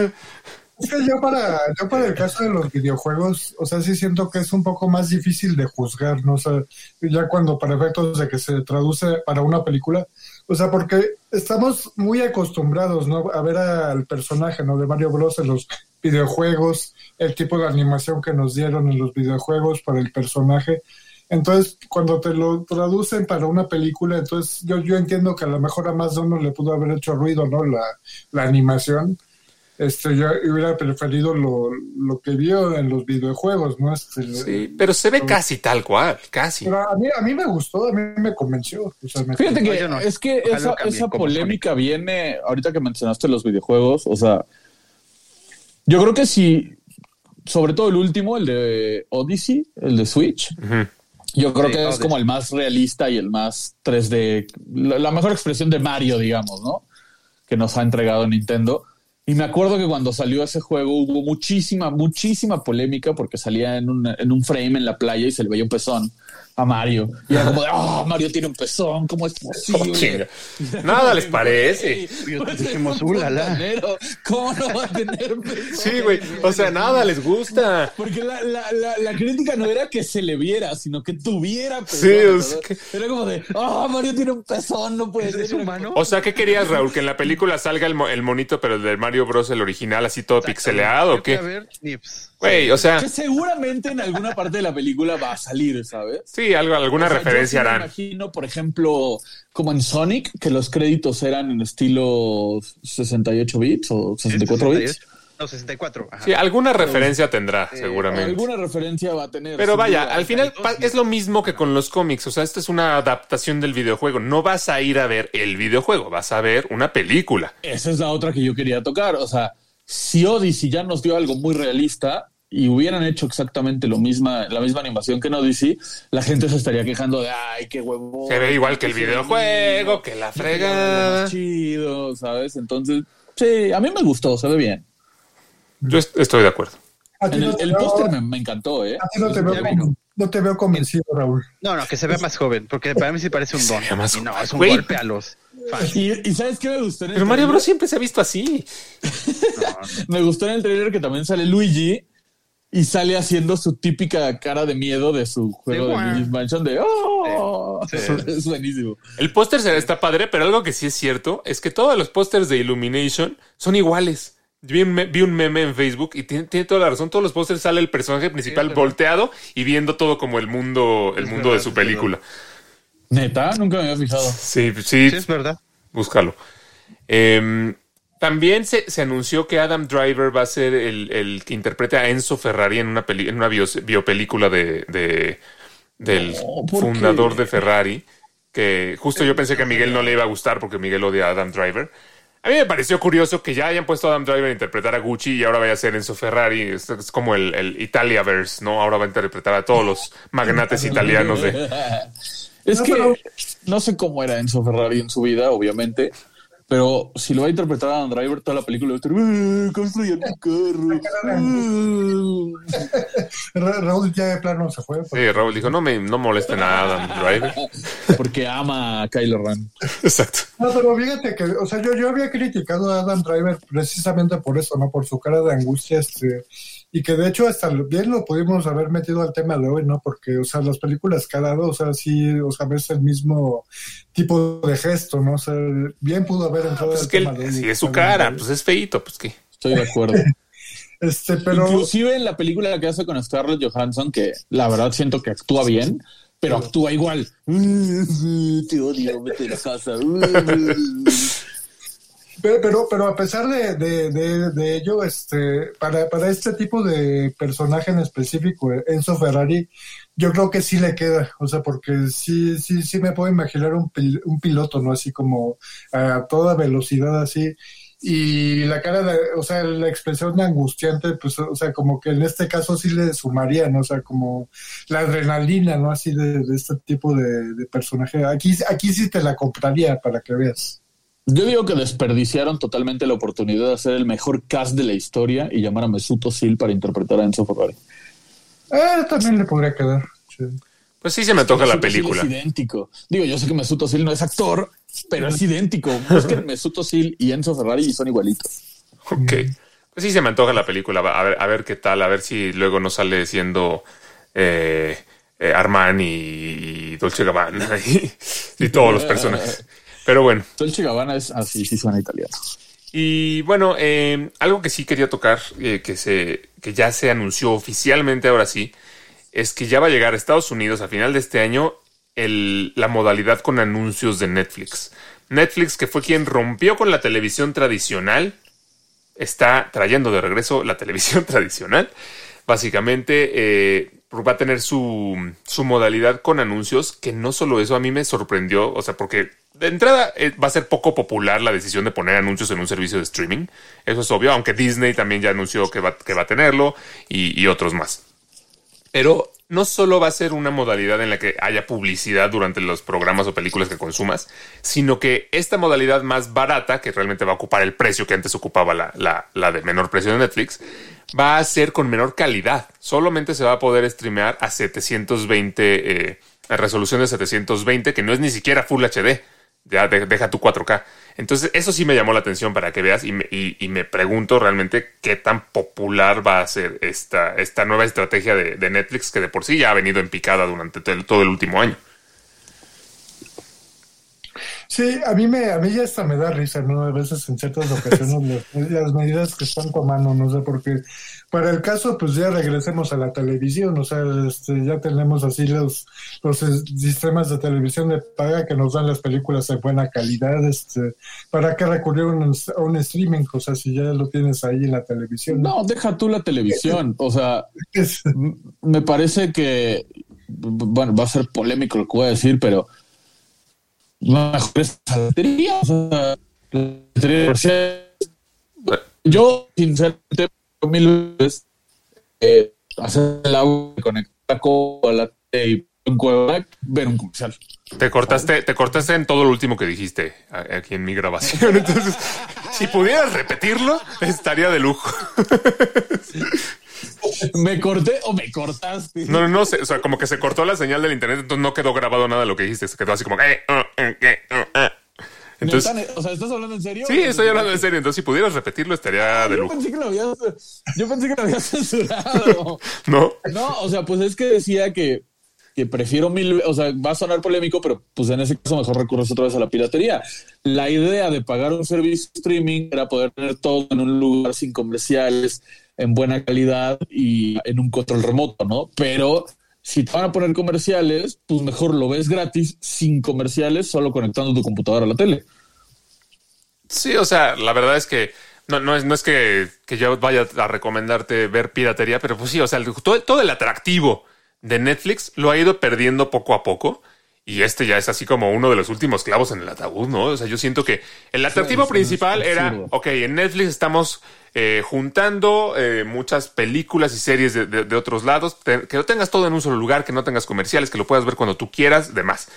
Es que yo para, yo para el caso de los videojuegos, o sea, sí siento que es un poco más difícil de juzgar, ¿no? O sea, ya cuando para efectos de que se traduce para una película, o sea, porque estamos muy acostumbrados, ¿no? A ver al personaje, ¿no? De Mario Bros. en los videojuegos, el tipo de animación que nos dieron en los videojuegos para el personaje. Entonces, cuando te lo traducen para una película, entonces yo, yo entiendo que a lo mejor a más de uno le pudo haber hecho ruido, ¿no? La, la animación. Este, yo hubiera preferido lo, lo que vio en los videojuegos, ¿no? Este, Sí, pero se ve casi tal cual, casi. Pero a mí, a mí me gustó, a mí me convenció. O sea, me- Fíjate que no. es que esa, esa polémica viene, ahorita que mencionaste los videojuegos, o sea, yo creo que si, sobre todo el último, el de Odyssey, el de Switch, yo creo Sí, que es como el más realista y el más 3D, la, la mejor expresión de Mario, digamos, ¿no? Que nos ha entregado Nintendo. Y me acuerdo que cuando salió ese juego hubo muchísima, muchísima polémica porque salía en un, en un frame en la playa y se le veía un pezón a Mario. Y era como de, ah, Mario tiene un pezón, ¿cómo es posible? Nada les parece. Dijimos, ¿Cómo no va a tener pezón? Sí, güey. O sea, nada les gusta. Porque la, la, la, la crítica no era que se le viera, sino que tuviera pezón. Sí, o ¿verdad? sea que- Era como de, ah, Mario tiene un pezón, no puede ser. ¿Es humano? O sea, ¿qué querías, Raúl? ¿Que en la película salga el, mo- el monito, pero el del Mario Bros, el original, así todo pixeleado o a qué? ver Nips. Güey, o sea, Que seguramente en alguna parte de la película va a salir, ¿sabes? sí, algo, alguna O sea, referencia yo sí me harán. imagino, por ejemplo, como en Sonic, que los créditos eran en estilo 68 bits o 64 bits. 68. No, 64. Ajá. Sí, alguna referencia tendrá, seguramente. Alguna referencia va a tener. Pero vaya, duda. al final es lo mismo que con los cómics. O sea, esta es una adaptación del videojuego. No vas a ir a ver el videojuego, vas a ver una película. Esa es la otra que yo quería tocar. O sea, si Odyssey ya nos dio algo muy realista y hubieran hecho exactamente lo misma, la misma animación que en Odyssey, la gente se estaría quejando de ay, qué huevo. Se ve igual que el videojuego, que la fregada. Chido, ¿sabes? Entonces, sí, a mí me gustó, se ve bien. Yo est- estoy de acuerdo. el, póster me, me encantó, ¿eh? a ti no te veo. No te veo convencido, Raúl. No, no, que se vea más joven, porque para mí sí parece un don. más Y no, joven. es un Güey. golpe a los fans. Y, y ¿sabes qué me gustó en el Pero Mario? Bros siempre se ha visto así. Me gustó en el trailer que también sale Luigi y sale haciendo su típica cara de miedo de su juego Sí, de. Luigi's Mansion de ¡Oh! Sí, sí. Es buenísimo. El póster se- está padre, pero algo que sí es cierto es que todos los pósters de Illumination son iguales. Vi un, me- vi un meme en Facebook y tiene, tiene toda la razón. Todos los pósters sale el personaje principal volteado y viendo todo como el mundo, el Es mundo verdad, de su película. Neta, nunca me había fijado. Sí, sí, Sí, es verdad. búscalo. Em, también se, se anunció que Adam Driver va a ser el, el que interprete a Enzo Ferrari en una, peli- en una bios- biopelícula de, de- del No, ¿por fundador qué? de Ferrari. Que justo yo pensé que a Miguel no le iba a gustar porque Miguel odia a Adam Driver. A mí me pareció curioso que ya hayan puesto a Adam Driver a interpretar a Gucci y ahora vaya a ser Enzo Ferrari. Es, es como el, el Italiaverse, ¿no? Ahora va a interpretar a todos los magnates italianos de... Es No, que pero- no sé cómo era Enzo Ferrari en su vida, obviamente. Pero si lo va a interpretar a Adam Driver, toda la película va a estar "Ah, construyan un carro. Ra- Raúl ya de plano se fue. Sí, Raúl dijo, no me no molesten a Adam Driver. Porque ama a Kylo Ren. Exacto. No, pero fíjate que, o sea, yo, yo había criticado a Adam Driver precisamente por eso, ¿no? Por su cara de angustia, este, y que de hecho hasta lo- bien lo pudimos haber metido al tema de hoy, ¿no? Porque, o sea, las películas que ha dado, o sea, sí, o sea, ves el mismo tipo de gesto, ¿no? O sea, bien pudo haber entrado Pues al es que tema él- de hoy. si es su cara, pues es feíto, pues qué. Estoy de acuerdo. Este, pero, Inclusive en la película que hace con Scarlett Johansson, que la verdad siento que actúa bien, pero actúa igual. Te odio, vete la casa. pero, pero, pero a pesar de, de, de, ello, este, para, para este tipo de personaje en específico, Enzo Ferrari, yo creo que sí le queda, o sea, porque sí, sí, sí me puedo imaginar un, pil- un piloto, ¿no? Así como a toda velocidad, así. Y la cara, de, o sea, la expresión angustiante, pues, o sea, como que en este caso sí le sumaría, ¿no? O sea, como la adrenalina, ¿no? Así de, este tipo de personaje. Aquí, aquí sí te la compraría para que veas. Yo digo que desperdiciaron totalmente la oportunidad de hacer el mejor cast de la historia y llamar a Mesut Özil para interpretar a Enzo Ferrari. Eh, también le podría quedar. sí. Pues sí se me antoja la Mesut Özil película. Es idéntico. Digo, yo sé que Mesut Özil no es actor, pero es idéntico. Busquen Mesut Özil y Enzo Ferrari y son igualitos. Ok. Pues sí se me antoja la película. A ver, a ver qué tal, a ver si luego no sale siendo eh, eh, Armani y Dolce Gabbana y, y todos los personajes. Pero bueno. Dolce Gabbana es así, sí suena italiano. Y bueno, eh, algo que sí quería tocar, eh, que, se, que ya se anunció oficialmente ahora sí, es que ya va a llegar a Estados Unidos a final de este año el- la modalidad con anuncios de Netflix. Netflix, que fue quien rompió con la televisión tradicional está trayendo de regreso la televisión tradicional. Básicamente eh, va a tener su, su modalidad con anuncios, que no solo eso a mí me sorprendió, o sea, porque de entrada eh, va a ser poco popular la decisión de poner anuncios en un servicio de streaming. Eso es obvio, aunque Disney también ya anunció que va, que va a tenerlo y, y otros más. Pero no solo va a ser una modalidad en la que haya publicidad durante los programas o películas que consumas, sino que esta modalidad más barata, que realmente va a ocupar el precio que antes ocupaba la, la, la de menor precio de Netflix, va a ser con menor calidad. Solamente se va a poder streamear a 720, eh, a resolución de 720, que no es ni siquiera Full HD. Ya de- deja tu 4K. Entonces, eso sí me llamó la atención para que veas y me, pregunto realmente qué tan popular va a ser esta, nueva estrategia de, de Netflix que de por sí ya ha venido en picada durante todo el último año. Sí, a mí me, a mí ya hasta me da risa, ¿no? A veces en ciertas ocasiones las, las medidas que están tomando, no sé, porque para el caso, pues ya regresemos a la televisión, o sea, este, ya tenemos así los, los sistemas de televisión de paga que nos dan las películas de buena calidad, este, ¿para qué recurrir a un, a un streaming? O sea, si ya lo tienes ahí en la televisión. No, deja tú la televisión. O sea, me parece que, bueno, va a ser polémico lo que voy a decir, pero mejor. O sea, la. Yo, sinceramente, mil veces eh, hacer el agua, conectar con la y un cueva, ver un comercial. Te cortaste, te cortaste en todo lo último que dijiste aquí en mi grabación. Entonces, si pudieras repetirlo, estaría de lujo. ¿Me corté o me cortaste? No, no, no, se- o sea, como que se cortó la señal del internet, entonces no quedó grabado nada de lo que dijiste, se quedó así como... eh, eh, eh, uh, eh. Entonces, o sea, ¿estás hablando en serio? sí, estoy hablando en serio, entonces si pudieras repetirlo estaría de Yo lujo, pensé que lo había, yo pensé que lo había censurado. ¿no? No, o sea, pues es que decía que, que prefiero mil, o sea, va a sonar polémico, pero pues en ese caso mejor recurres otra vez a la piratería. La idea de pagar un servicio de streaming era poder tener todo en un lugar sin comerciales, en buena calidad y en un control remoto, ¿no? Pero si te van a poner comerciales, pues mejor lo ves gratis, sin comerciales, solo conectando tu computadora a la tele. Sí, o sea, la verdad es que no, no es, no es que, que yo vaya a recomendarte ver piratería, pero pues sí, o sea, todo el atractivo de Netflix lo ha ido perdiendo poco a poco. Y este ya es así como uno de los últimos clavos en el ataúd, ¿no? O sea, yo siento que el atractivo sí, principal es era, ok, en Netflix estamos eh, juntando eh, muchas películas y series de, de- de otros lados, te- que lo tengas todo en un solo lugar, que no tengas comerciales, que lo puedas ver cuando tú quieras, demás.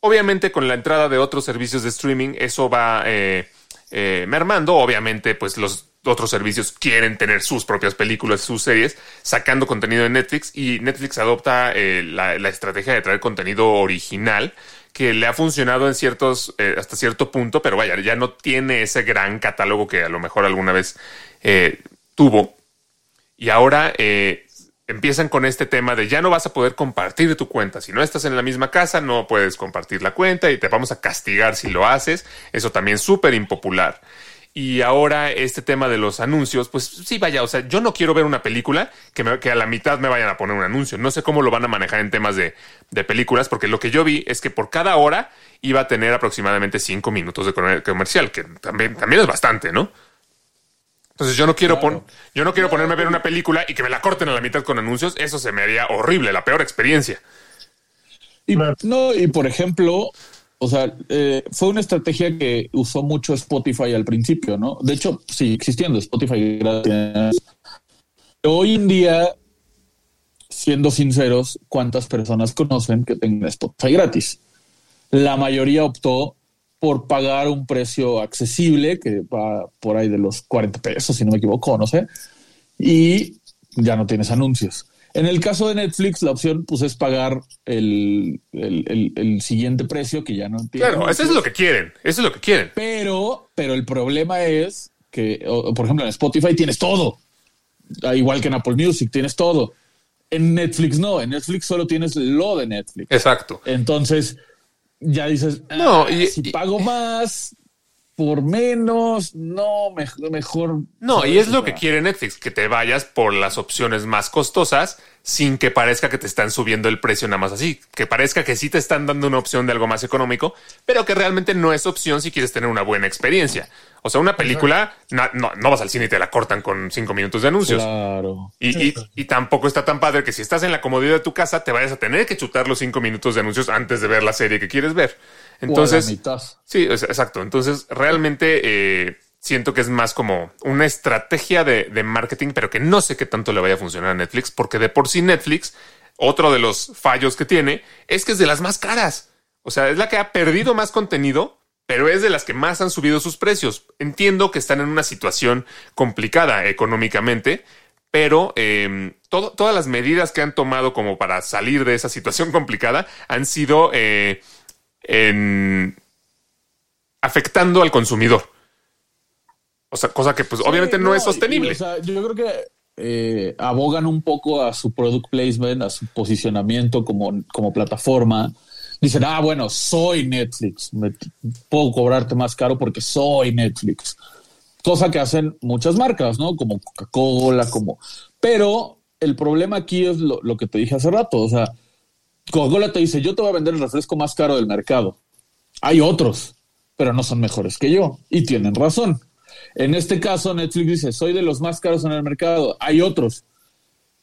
Obviamente con la entrada de otros servicios de streaming eso va eh, eh, mermando. Obviamente pues los otros servicios quieren tener sus propias películas, sus series, sacando contenido de Netflix y Netflix adopta eh, la, estrategia de traer contenido original que le ha funcionado en ciertos, eh, hasta cierto punto, pero vaya, ya no tiene ese gran catálogo que a lo mejor alguna vez eh, tuvo. Y ahora empiezan con este tema de ya no vas a poder compartir tu cuenta. Si no estás en la misma casa, no puedes compartir la cuenta y te vamos a castigar si lo haces. Eso también súper impopular. Y ahora este tema de los anuncios, pues sí, vaya, o sea, yo no quiero ver una película que, me- que a la mitad me vayan a poner un anuncio. No sé cómo lo van a manejar en temas de, de películas, porque lo que yo vi es que por cada hora iba a tener aproximadamente cinco minutos de comer- comercial, que también, también es bastante, ¿no? Entonces yo no quiero pon- yo no quiero ponerme a ver una película y que me la corten a la mitad con anuncios. Eso se me haría horrible, la peor experiencia. Y, no, y por ejemplo, o sea, eh, fue una estrategia que usó mucho Spotify al principio, ¿no? De hecho, sigue existiendo Spotify gracias. Hoy en día, siendo sinceros, ¿cuántas personas conocen que tengan Spotify gratis? La mayoría optó por pagar un precio accesible, que va por ahí de los 40 pesos, si no me equivoco, no sé, y ya no tienes anuncios. En el caso de Netflix, la opción pues es pagar el, el, el- el siguiente precio que ya no tiene. Claro, eso es lo que quieren. Eso es lo que quieren. Pero, pero el problema es que, o- por ejemplo, en Spotify tienes todo. Ah, Igual que en Apple Music, tienes todo. En Netflix no, en Netflix solo tienes lo de Netflix. Exacto. Entonces, ya dices, No, "Ah, y- si y- pago más, por menos, no, me- mejor. No, y es lo que quiere Netflix, que te vayas por las opciones más costosas sin que parezca que te están subiendo el precio nada más así, que parezca que sí te están dando una opción de algo más económico, pero que realmente no es opción si quieres tener una buena experiencia. O sea, una película, no, no vas al cine y te la cortan con cinco minutos de anuncios. Claro. Y, y- y tampoco está tan padre que si estás en la comodidad de tu casa te vayas a tener que chutar los cinco minutos de anuncios antes de ver la serie que quieres ver. Entonces, o a la mitad. Sí, es- exacto. Entonces, realmente eh, siento que es más como una estrategia de, de marketing, pero que no sé qué tanto le vaya a funcionar a Netflix, porque de por sí Netflix, otro de los fallos que tiene es que es de las más caras. O sea, es la que ha perdido más contenido, pero es de las que más han subido sus precios. Entiendo que están en una situación complicada económicamente, pero eh, todo- todas las medidas que han tomado como para salir de esa situación complicada han sido eh, en afectando al consumidor. O sea, cosa que pues obviamente no, es sostenible. y, o sea, yo creo que eh, abogan un poco a su product placement, a su posicionamiento como, como plataforma. Dicen, ah, bueno, soy Netflix, me, puedo cobrarte más caro porque soy Netflix. Cosa que hacen muchas marcas, ¿no? Como Coca-Cola, como... Pero el problema aquí es lo, lo que te dije hace rato, o sea, Coca-Cola te dice, yo te voy a vender el refresco más caro del mercado. Hay otros, pero no son mejores que yo. Y tienen razón. En este caso, Netflix dice, soy de los más caros en el mercado. Hay otros.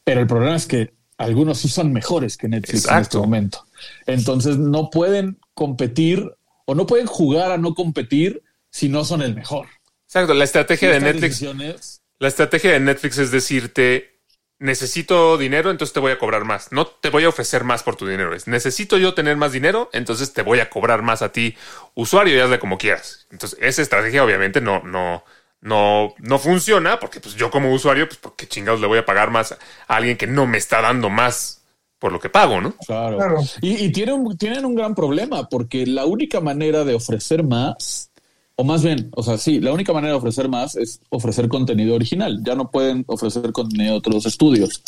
Pero el problema es que algunos sí son mejores que Netflix en este momento. Entonces no pueden competir o no pueden jugar a no competir si no son el mejor. Exacto, la estrategia de Netflix, la estrategia de Netflix es decirte, necesito dinero, entonces te voy a cobrar más. No te voy a ofrecer más por tu dinero. Es necesito yo tener más dinero, entonces te voy a cobrar más a ti, usuario, y hazle como quieras. Entonces, esa estrategia obviamente no, no, no, no funciona, porque pues yo como usuario, pues porque chingados le voy a pagar más a alguien que no me está dando más por lo que pago, ¿no? Claro. Claro. Y, y tienen, un- tienen un gran problema porque la única manera de ofrecer más, o más bien, o sea, sí, la única manera de ofrecer más es ofrecer contenido original. Ya no pueden ofrecer contenido de otros estudios.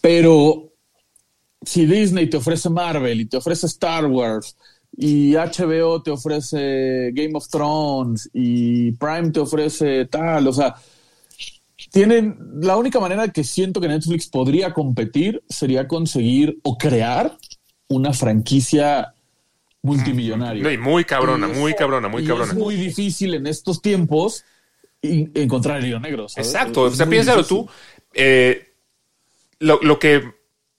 Pero si Disney te ofrece Marvel y te ofrece Star Wars y HBO te ofrece Game of Thrones y Prime te ofrece tal, o sea, tienen la única manera que siento que Netflix podría competir sería conseguir o crear una franquicia multimillonaria. No, y muy cabrona, Y muy cabrona, muy y cabrona. Es muy difícil en estos tiempos encontrar el hilo negro. ¿sabes? Exacto. Es o sea, piénsalo difícil. tú. eh, lo, lo que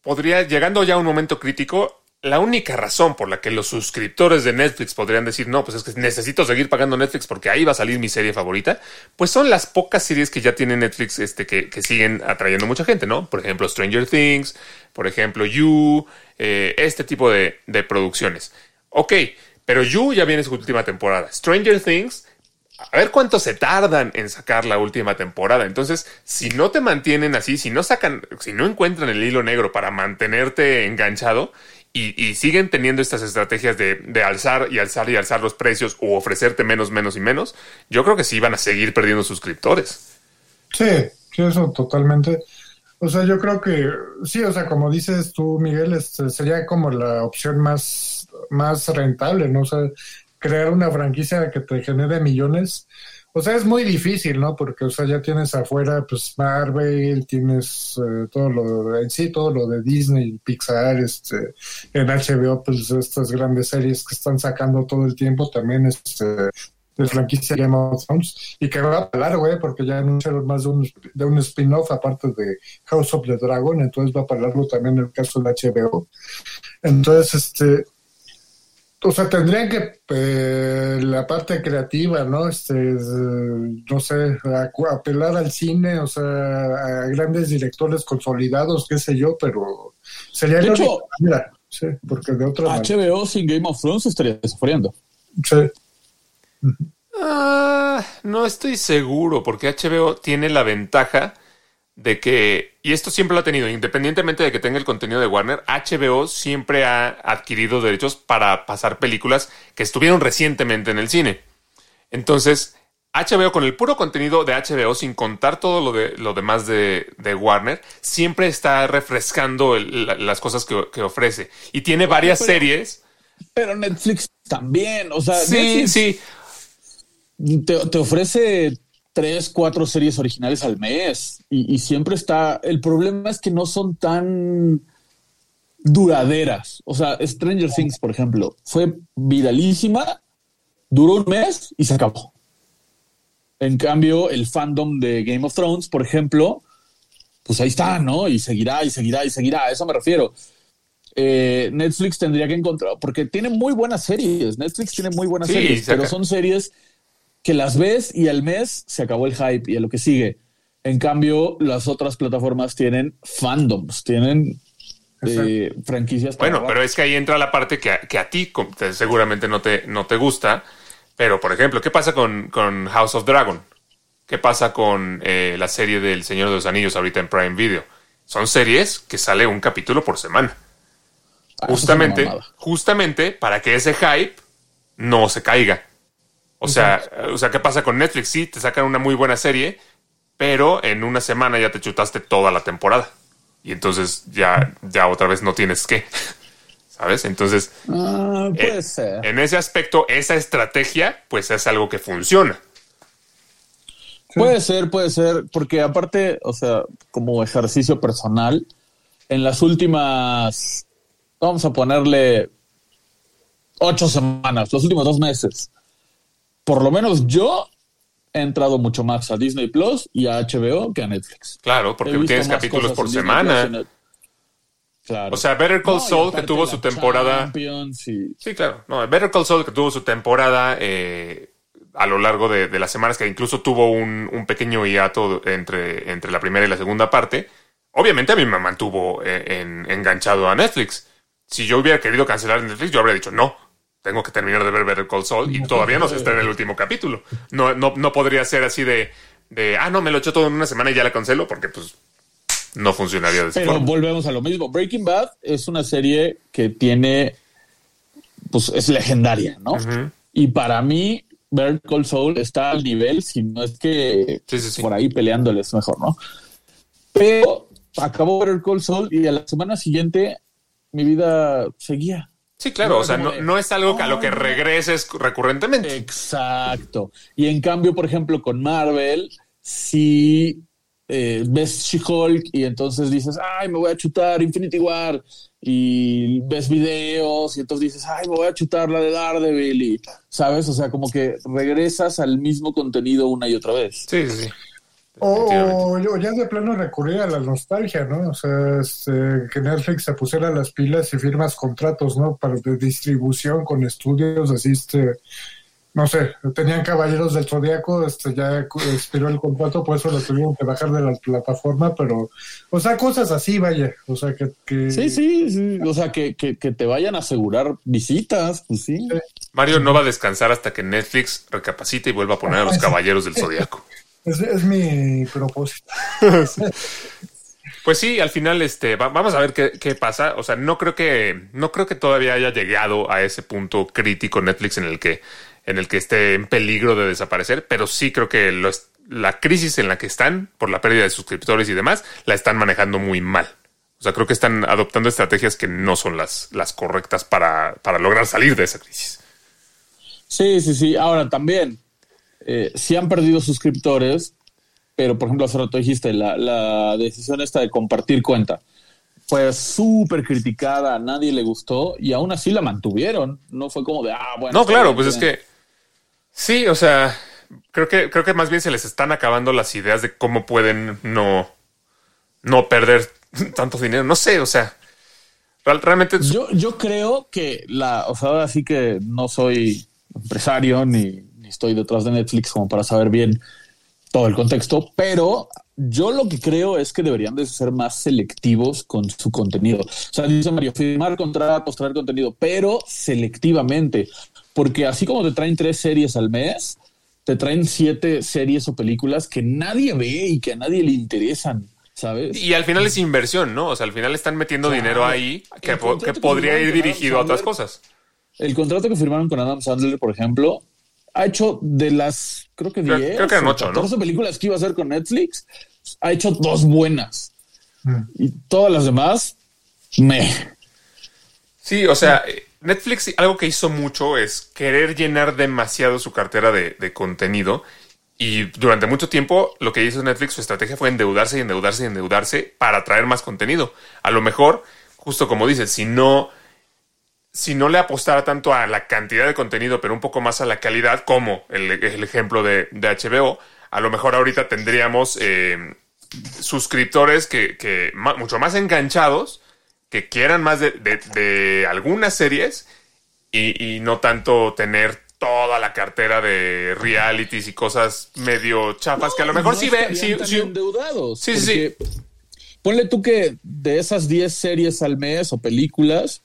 podría, llegando ya a un momento crítico, la única razón por la que los suscriptores de Netflix podrían decir, no, pues es que necesito seguir pagando Netflix porque ahí va a salir mi serie favorita, pues son las pocas series que ya tiene Netflix este, que, que siguen atrayendo mucha gente, ¿no? Por ejemplo, Stranger Things, por ejemplo, You, eh, este tipo de, de producciones. Ok, pero You ya viene su última temporada. Stranger Things a ver cuánto se tardan en sacar la última temporada. Entonces, si no te mantienen así, si no sacan, si no encuentran el hilo negro para mantenerte enganchado y, y siguen teniendo estas estrategias de, de alzar y alzar y alzar los precios o ofrecerte menos, menos y menos, yo creo que sí van a seguir perdiendo suscriptores. Sí, sí, eso totalmente. O sea, yo creo que sí, o sea, como dices tú, Miguel, este, sería como la opción más, más rentable, ¿no? O sea, crear una franquicia que te genere millones. O sea, es muy difícil, ¿no? Porque, o sea, ya tienes afuera, pues, Marvel, tienes eh, todo lo, en sí, todo lo de Disney, Pixar, este, en HBO, pues, estas grandes series que están sacando todo el tiempo, también, este, de franquicia Game of Thrones y que va a parar, güey, porque ya anunciaron más de un, de un spin-off aparte de House of the Dragon, entonces va a pararlo también el caso de HBO. Entonces, este, o sea, tendrían que eh, la parte creativa, ¿no? Este, no sé, apelar al cine, o sea, a grandes directores consolidados, qué sé yo, pero sería De la hecho- única manera, sí, porque de otra manera. HBO sin Game of Thrones estaría sufriendo. sí. Ah, no estoy seguro, porque HBO tiene la ventaja de que, y esto siempre lo ha tenido, independientemente de que tenga el contenido de Warner, HBO siempre ha adquirido derechos para pasar películas que estuvieron recientemente en el cine. Entonces, HBO con el puro contenido de HBO, sin contar todo lo, de, lo demás de, de Warner, siempre está refrescando el- la- las cosas que, que ofrece. Y tiene varias pero- series. Pero Netflix también, o sea, Sí, Netflix- sí. te, te ofrece tres, cuatro series originales al mes y, y siempre está. El problema es que no son tan duraderas. O sea, Stranger Things, por ejemplo, fue viralísima, duró un mes y se acabó. En cambio, el fandom de Game of Thrones, por ejemplo, pues ahí está, ¿no? Y seguirá y seguirá y seguirá. A eso me refiero. Eh, Netflix tendría que encontrar, porque tiene muy buenas series. Netflix tiene muy buenas Sí, series, pero son series que las ves y al mes se acabó el hype y a lo que sigue. En cambio, las otras plataformas tienen fandoms, tienen eh, franquicias. para Bueno, pero es que ahí entra la parte que a, que a ti seguramente no te, no te gusta. Pero, por ejemplo, ¿qué pasa con, con House of Dragon? ¿Qué pasa con eh, la serie del Señor de los Anillos ahorita en Prime Video? Son series que sale un capítulo por semana. Ah, Justamente, justamente para que ese hype no se caiga. O sea, o sea, ¿qué pasa con Netflix? Sí, te sacan una muy buena serie, pero en una semana ya te chutaste toda la temporada. Y entonces ya, ya otra vez no tienes que. ¿Sabes? Entonces, Ah, puede eh, ser. en ese aspecto, esa estrategia, pues es algo que funciona. Puede ser, puede ser, porque aparte, o sea, como ejercicio personal, en las últimas, vamos a ponerle ocho semanas, los últimos dos meses, por lo menos yo he entrado mucho más a Disney Plus y a HBO que a Netflix. Claro, porque tienes capítulos por semana. Claro. O sea, Better Call No, Saul, que tuvo su temporada. Y- Sí, claro. No, Better Call Saul, que tuvo su temporada eh, a lo largo de, de las semanas, que incluso tuvo un, un pequeño hiato entre, entre la primera y la segunda parte. Obviamente a mí me mantuvo eh, en- enganchado a Netflix. Si yo hubiera querido cancelar Netflix, yo habría dicho no. Tengo que terminar de ver Better Call Saul y todavía no se está en el último capítulo. No, no, no podría ser así de, de, ah, no, me lo eché todo en una semana y ya la cancelo, porque pues no funcionaría de esa Pero forma. volvemos a lo mismo. Breaking Bad es una serie que tiene, pues es legendaria, ¿no? Y para mí, Better Call Saul está al nivel, si no es que Sí, sí, sí. por ahí peleándoles mejor, ¿no? Pero acabó Better Call Saul y a la semana siguiente mi vida seguía. Sí, claro, o sea, no, no es algo que a lo que regreses recurrentemente. Exacto. Y en cambio, por ejemplo, con Marvel, si eh, ves She-Hulk y entonces dices, ay, me voy a chutar Infinity War, y ves videos y entonces dices, ay, me voy a chutar la de Daredevil, y, ¿sabes? O sea, como que regresas al mismo contenido una y otra vez. Sí, sí, sí. O, o ya de plano recurrir a la nostalgia, ¿no? O sea, este, que Netflix se pusiera las pilas y firmas contratos, ¿no? Para de distribución con estudios, así, este, no sé, tenían Caballeros del Zodíaco, este, ya expiró el contrato, por eso lo tuvieron que bajar de la plataforma, pero, o sea, cosas así, vaya, o sea, que... que Sí, sí, sí. O sea, que, que, que te vayan a asegurar visitas, pues sí. Mario no va a descansar hasta que Netflix recapacite y vuelva a poner a los caballeros del zodiaco. Es, es mi propósito. Pues sí, al final, este, va- vamos a ver qué, qué pasa. O sea, no creo que, no creo que todavía haya llegado a ese punto crítico Netflix en el que, en el que esté en peligro de desaparecer, pero sí creo que lo es- la crisis en la que están por la pérdida de suscriptores y demás la están manejando muy mal. O sea, creo que están adoptando estrategias que no son las, las correctas para, para lograr salir de esa crisis. Sí, sí, sí. Ahora también, eh, sí han perdido suscriptores, pero por ejemplo, hace rato dijiste, la, la decisión esta de compartir cuenta fue súper criticada, a nadie le gustó y aún así la mantuvieron. No fue como de, ah, bueno. No, claro, bien, pues es que sí, o sea, creo que creo que más bien se les están acabando las ideas de cómo pueden no no perder tanto dinero. No sé, o sea, real- realmente Yo, yo creo que la, o sea, ahora sí que no soy empresario ni estoy detrás de Netflix como para saber bien todo el contexto, pero yo lo que creo es que deberían de ser más selectivos con su contenido. O sea, dice Mario, firmar contratos, traer contenido, pero selectivamente, porque así como te traen tres series al mes, te traen siete series o películas que nadie ve y que a nadie le interesan, ¿sabes? y al final es inversión, ¿no? O sea, al final están metiendo Claro. dinero ahí que, po- podría ir dirigido a otras cosas. El contrato que firmaron con Adam Sandler, por ejemplo, ha hecho de las, creo que Creo- 10 creo que eran o ocho, ¿no? 14 películas que iba a hacer con Netflix, ha hecho dos buenas. Mm. Y todas las demás, me. Sí, o sea, Netflix algo que hizo mucho es querer llenar demasiado su cartera de, de contenido. Y durante mucho tiempo lo que hizo Netflix, su estrategia fue endeudarse y endeudarse y endeudarse para traer más contenido. A lo mejor, justo como dices, si no, si no le apostara tanto a la cantidad de contenido, pero un poco más a la calidad, como el, el ejemplo de, de HBO, a lo mejor ahorita tendríamos eh, suscriptores que, que mucho más enganchados, que quieran más de, de- de algunas series y, y no tanto tener toda la cartera de realities y cosas medio chafas que a lo mejor no sí ve, sí, sí- endeudados. Sí, sí, Ponle tú que de esas 10 series al mes o películas,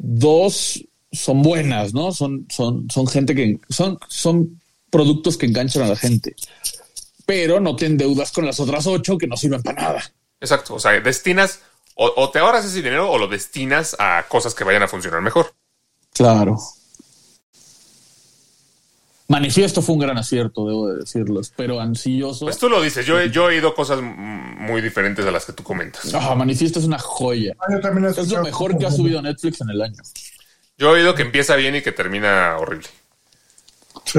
dos son buenas, ¿no? Son, son, son gente que son, son productos que enganchan a la gente. Pero no te endeudas con las otras ocho que no sirven para nada. exacto, o sea, destinas o, o te ahorras ese dinero o lo destinas a cosas que vayan a funcionar mejor. Claro. Manifiesto fue un gran acierto, debo de decirlo. Pero ansioso. Pues tú lo dices, yo, he- yo he oído cosas muy diferentes a las que tú comentas. Ah, Manifiesto es una joya. Ah, yo también he Es lo mejor que ha subido Netflix en el año. Yo he oído que empieza bien y que termina horrible. Sí.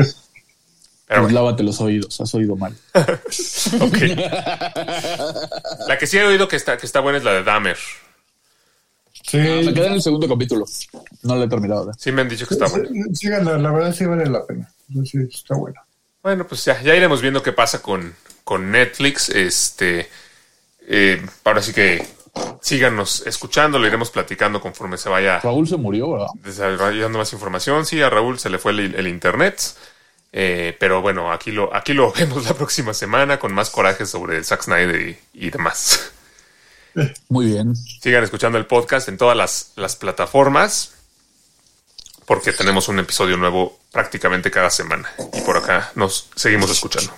Pero Pues lávate los oídos, has oído mal. ok. La que sí he oído que está, que está buena es la de Dahmer. Sí, Me quedé en el segundo capítulo. No lo he terminado. ¿eh? Sí me han dicho que está buena. síganla, la verdad sí vale la pena. Sí, está bueno. Bueno, pues ya, ya iremos viendo qué pasa con, con Netflix. Este, eh, ahora sí que síganos escuchando, lo iremos platicando conforme se vaya Raúl se murió, ¿verdad? desarrollando más información. Sí, a Raúl se le fue el, el internet. Eh, pero bueno, aquí lo, aquí lo vemos la próxima semana con más coraje sobre el Zack Snyder y, y demás. Muy bien. Sigan escuchando el podcast en todas las, las plataformas porque tenemos un episodio nuevo prácticamente cada semana. Y por acá nos seguimos escuchando.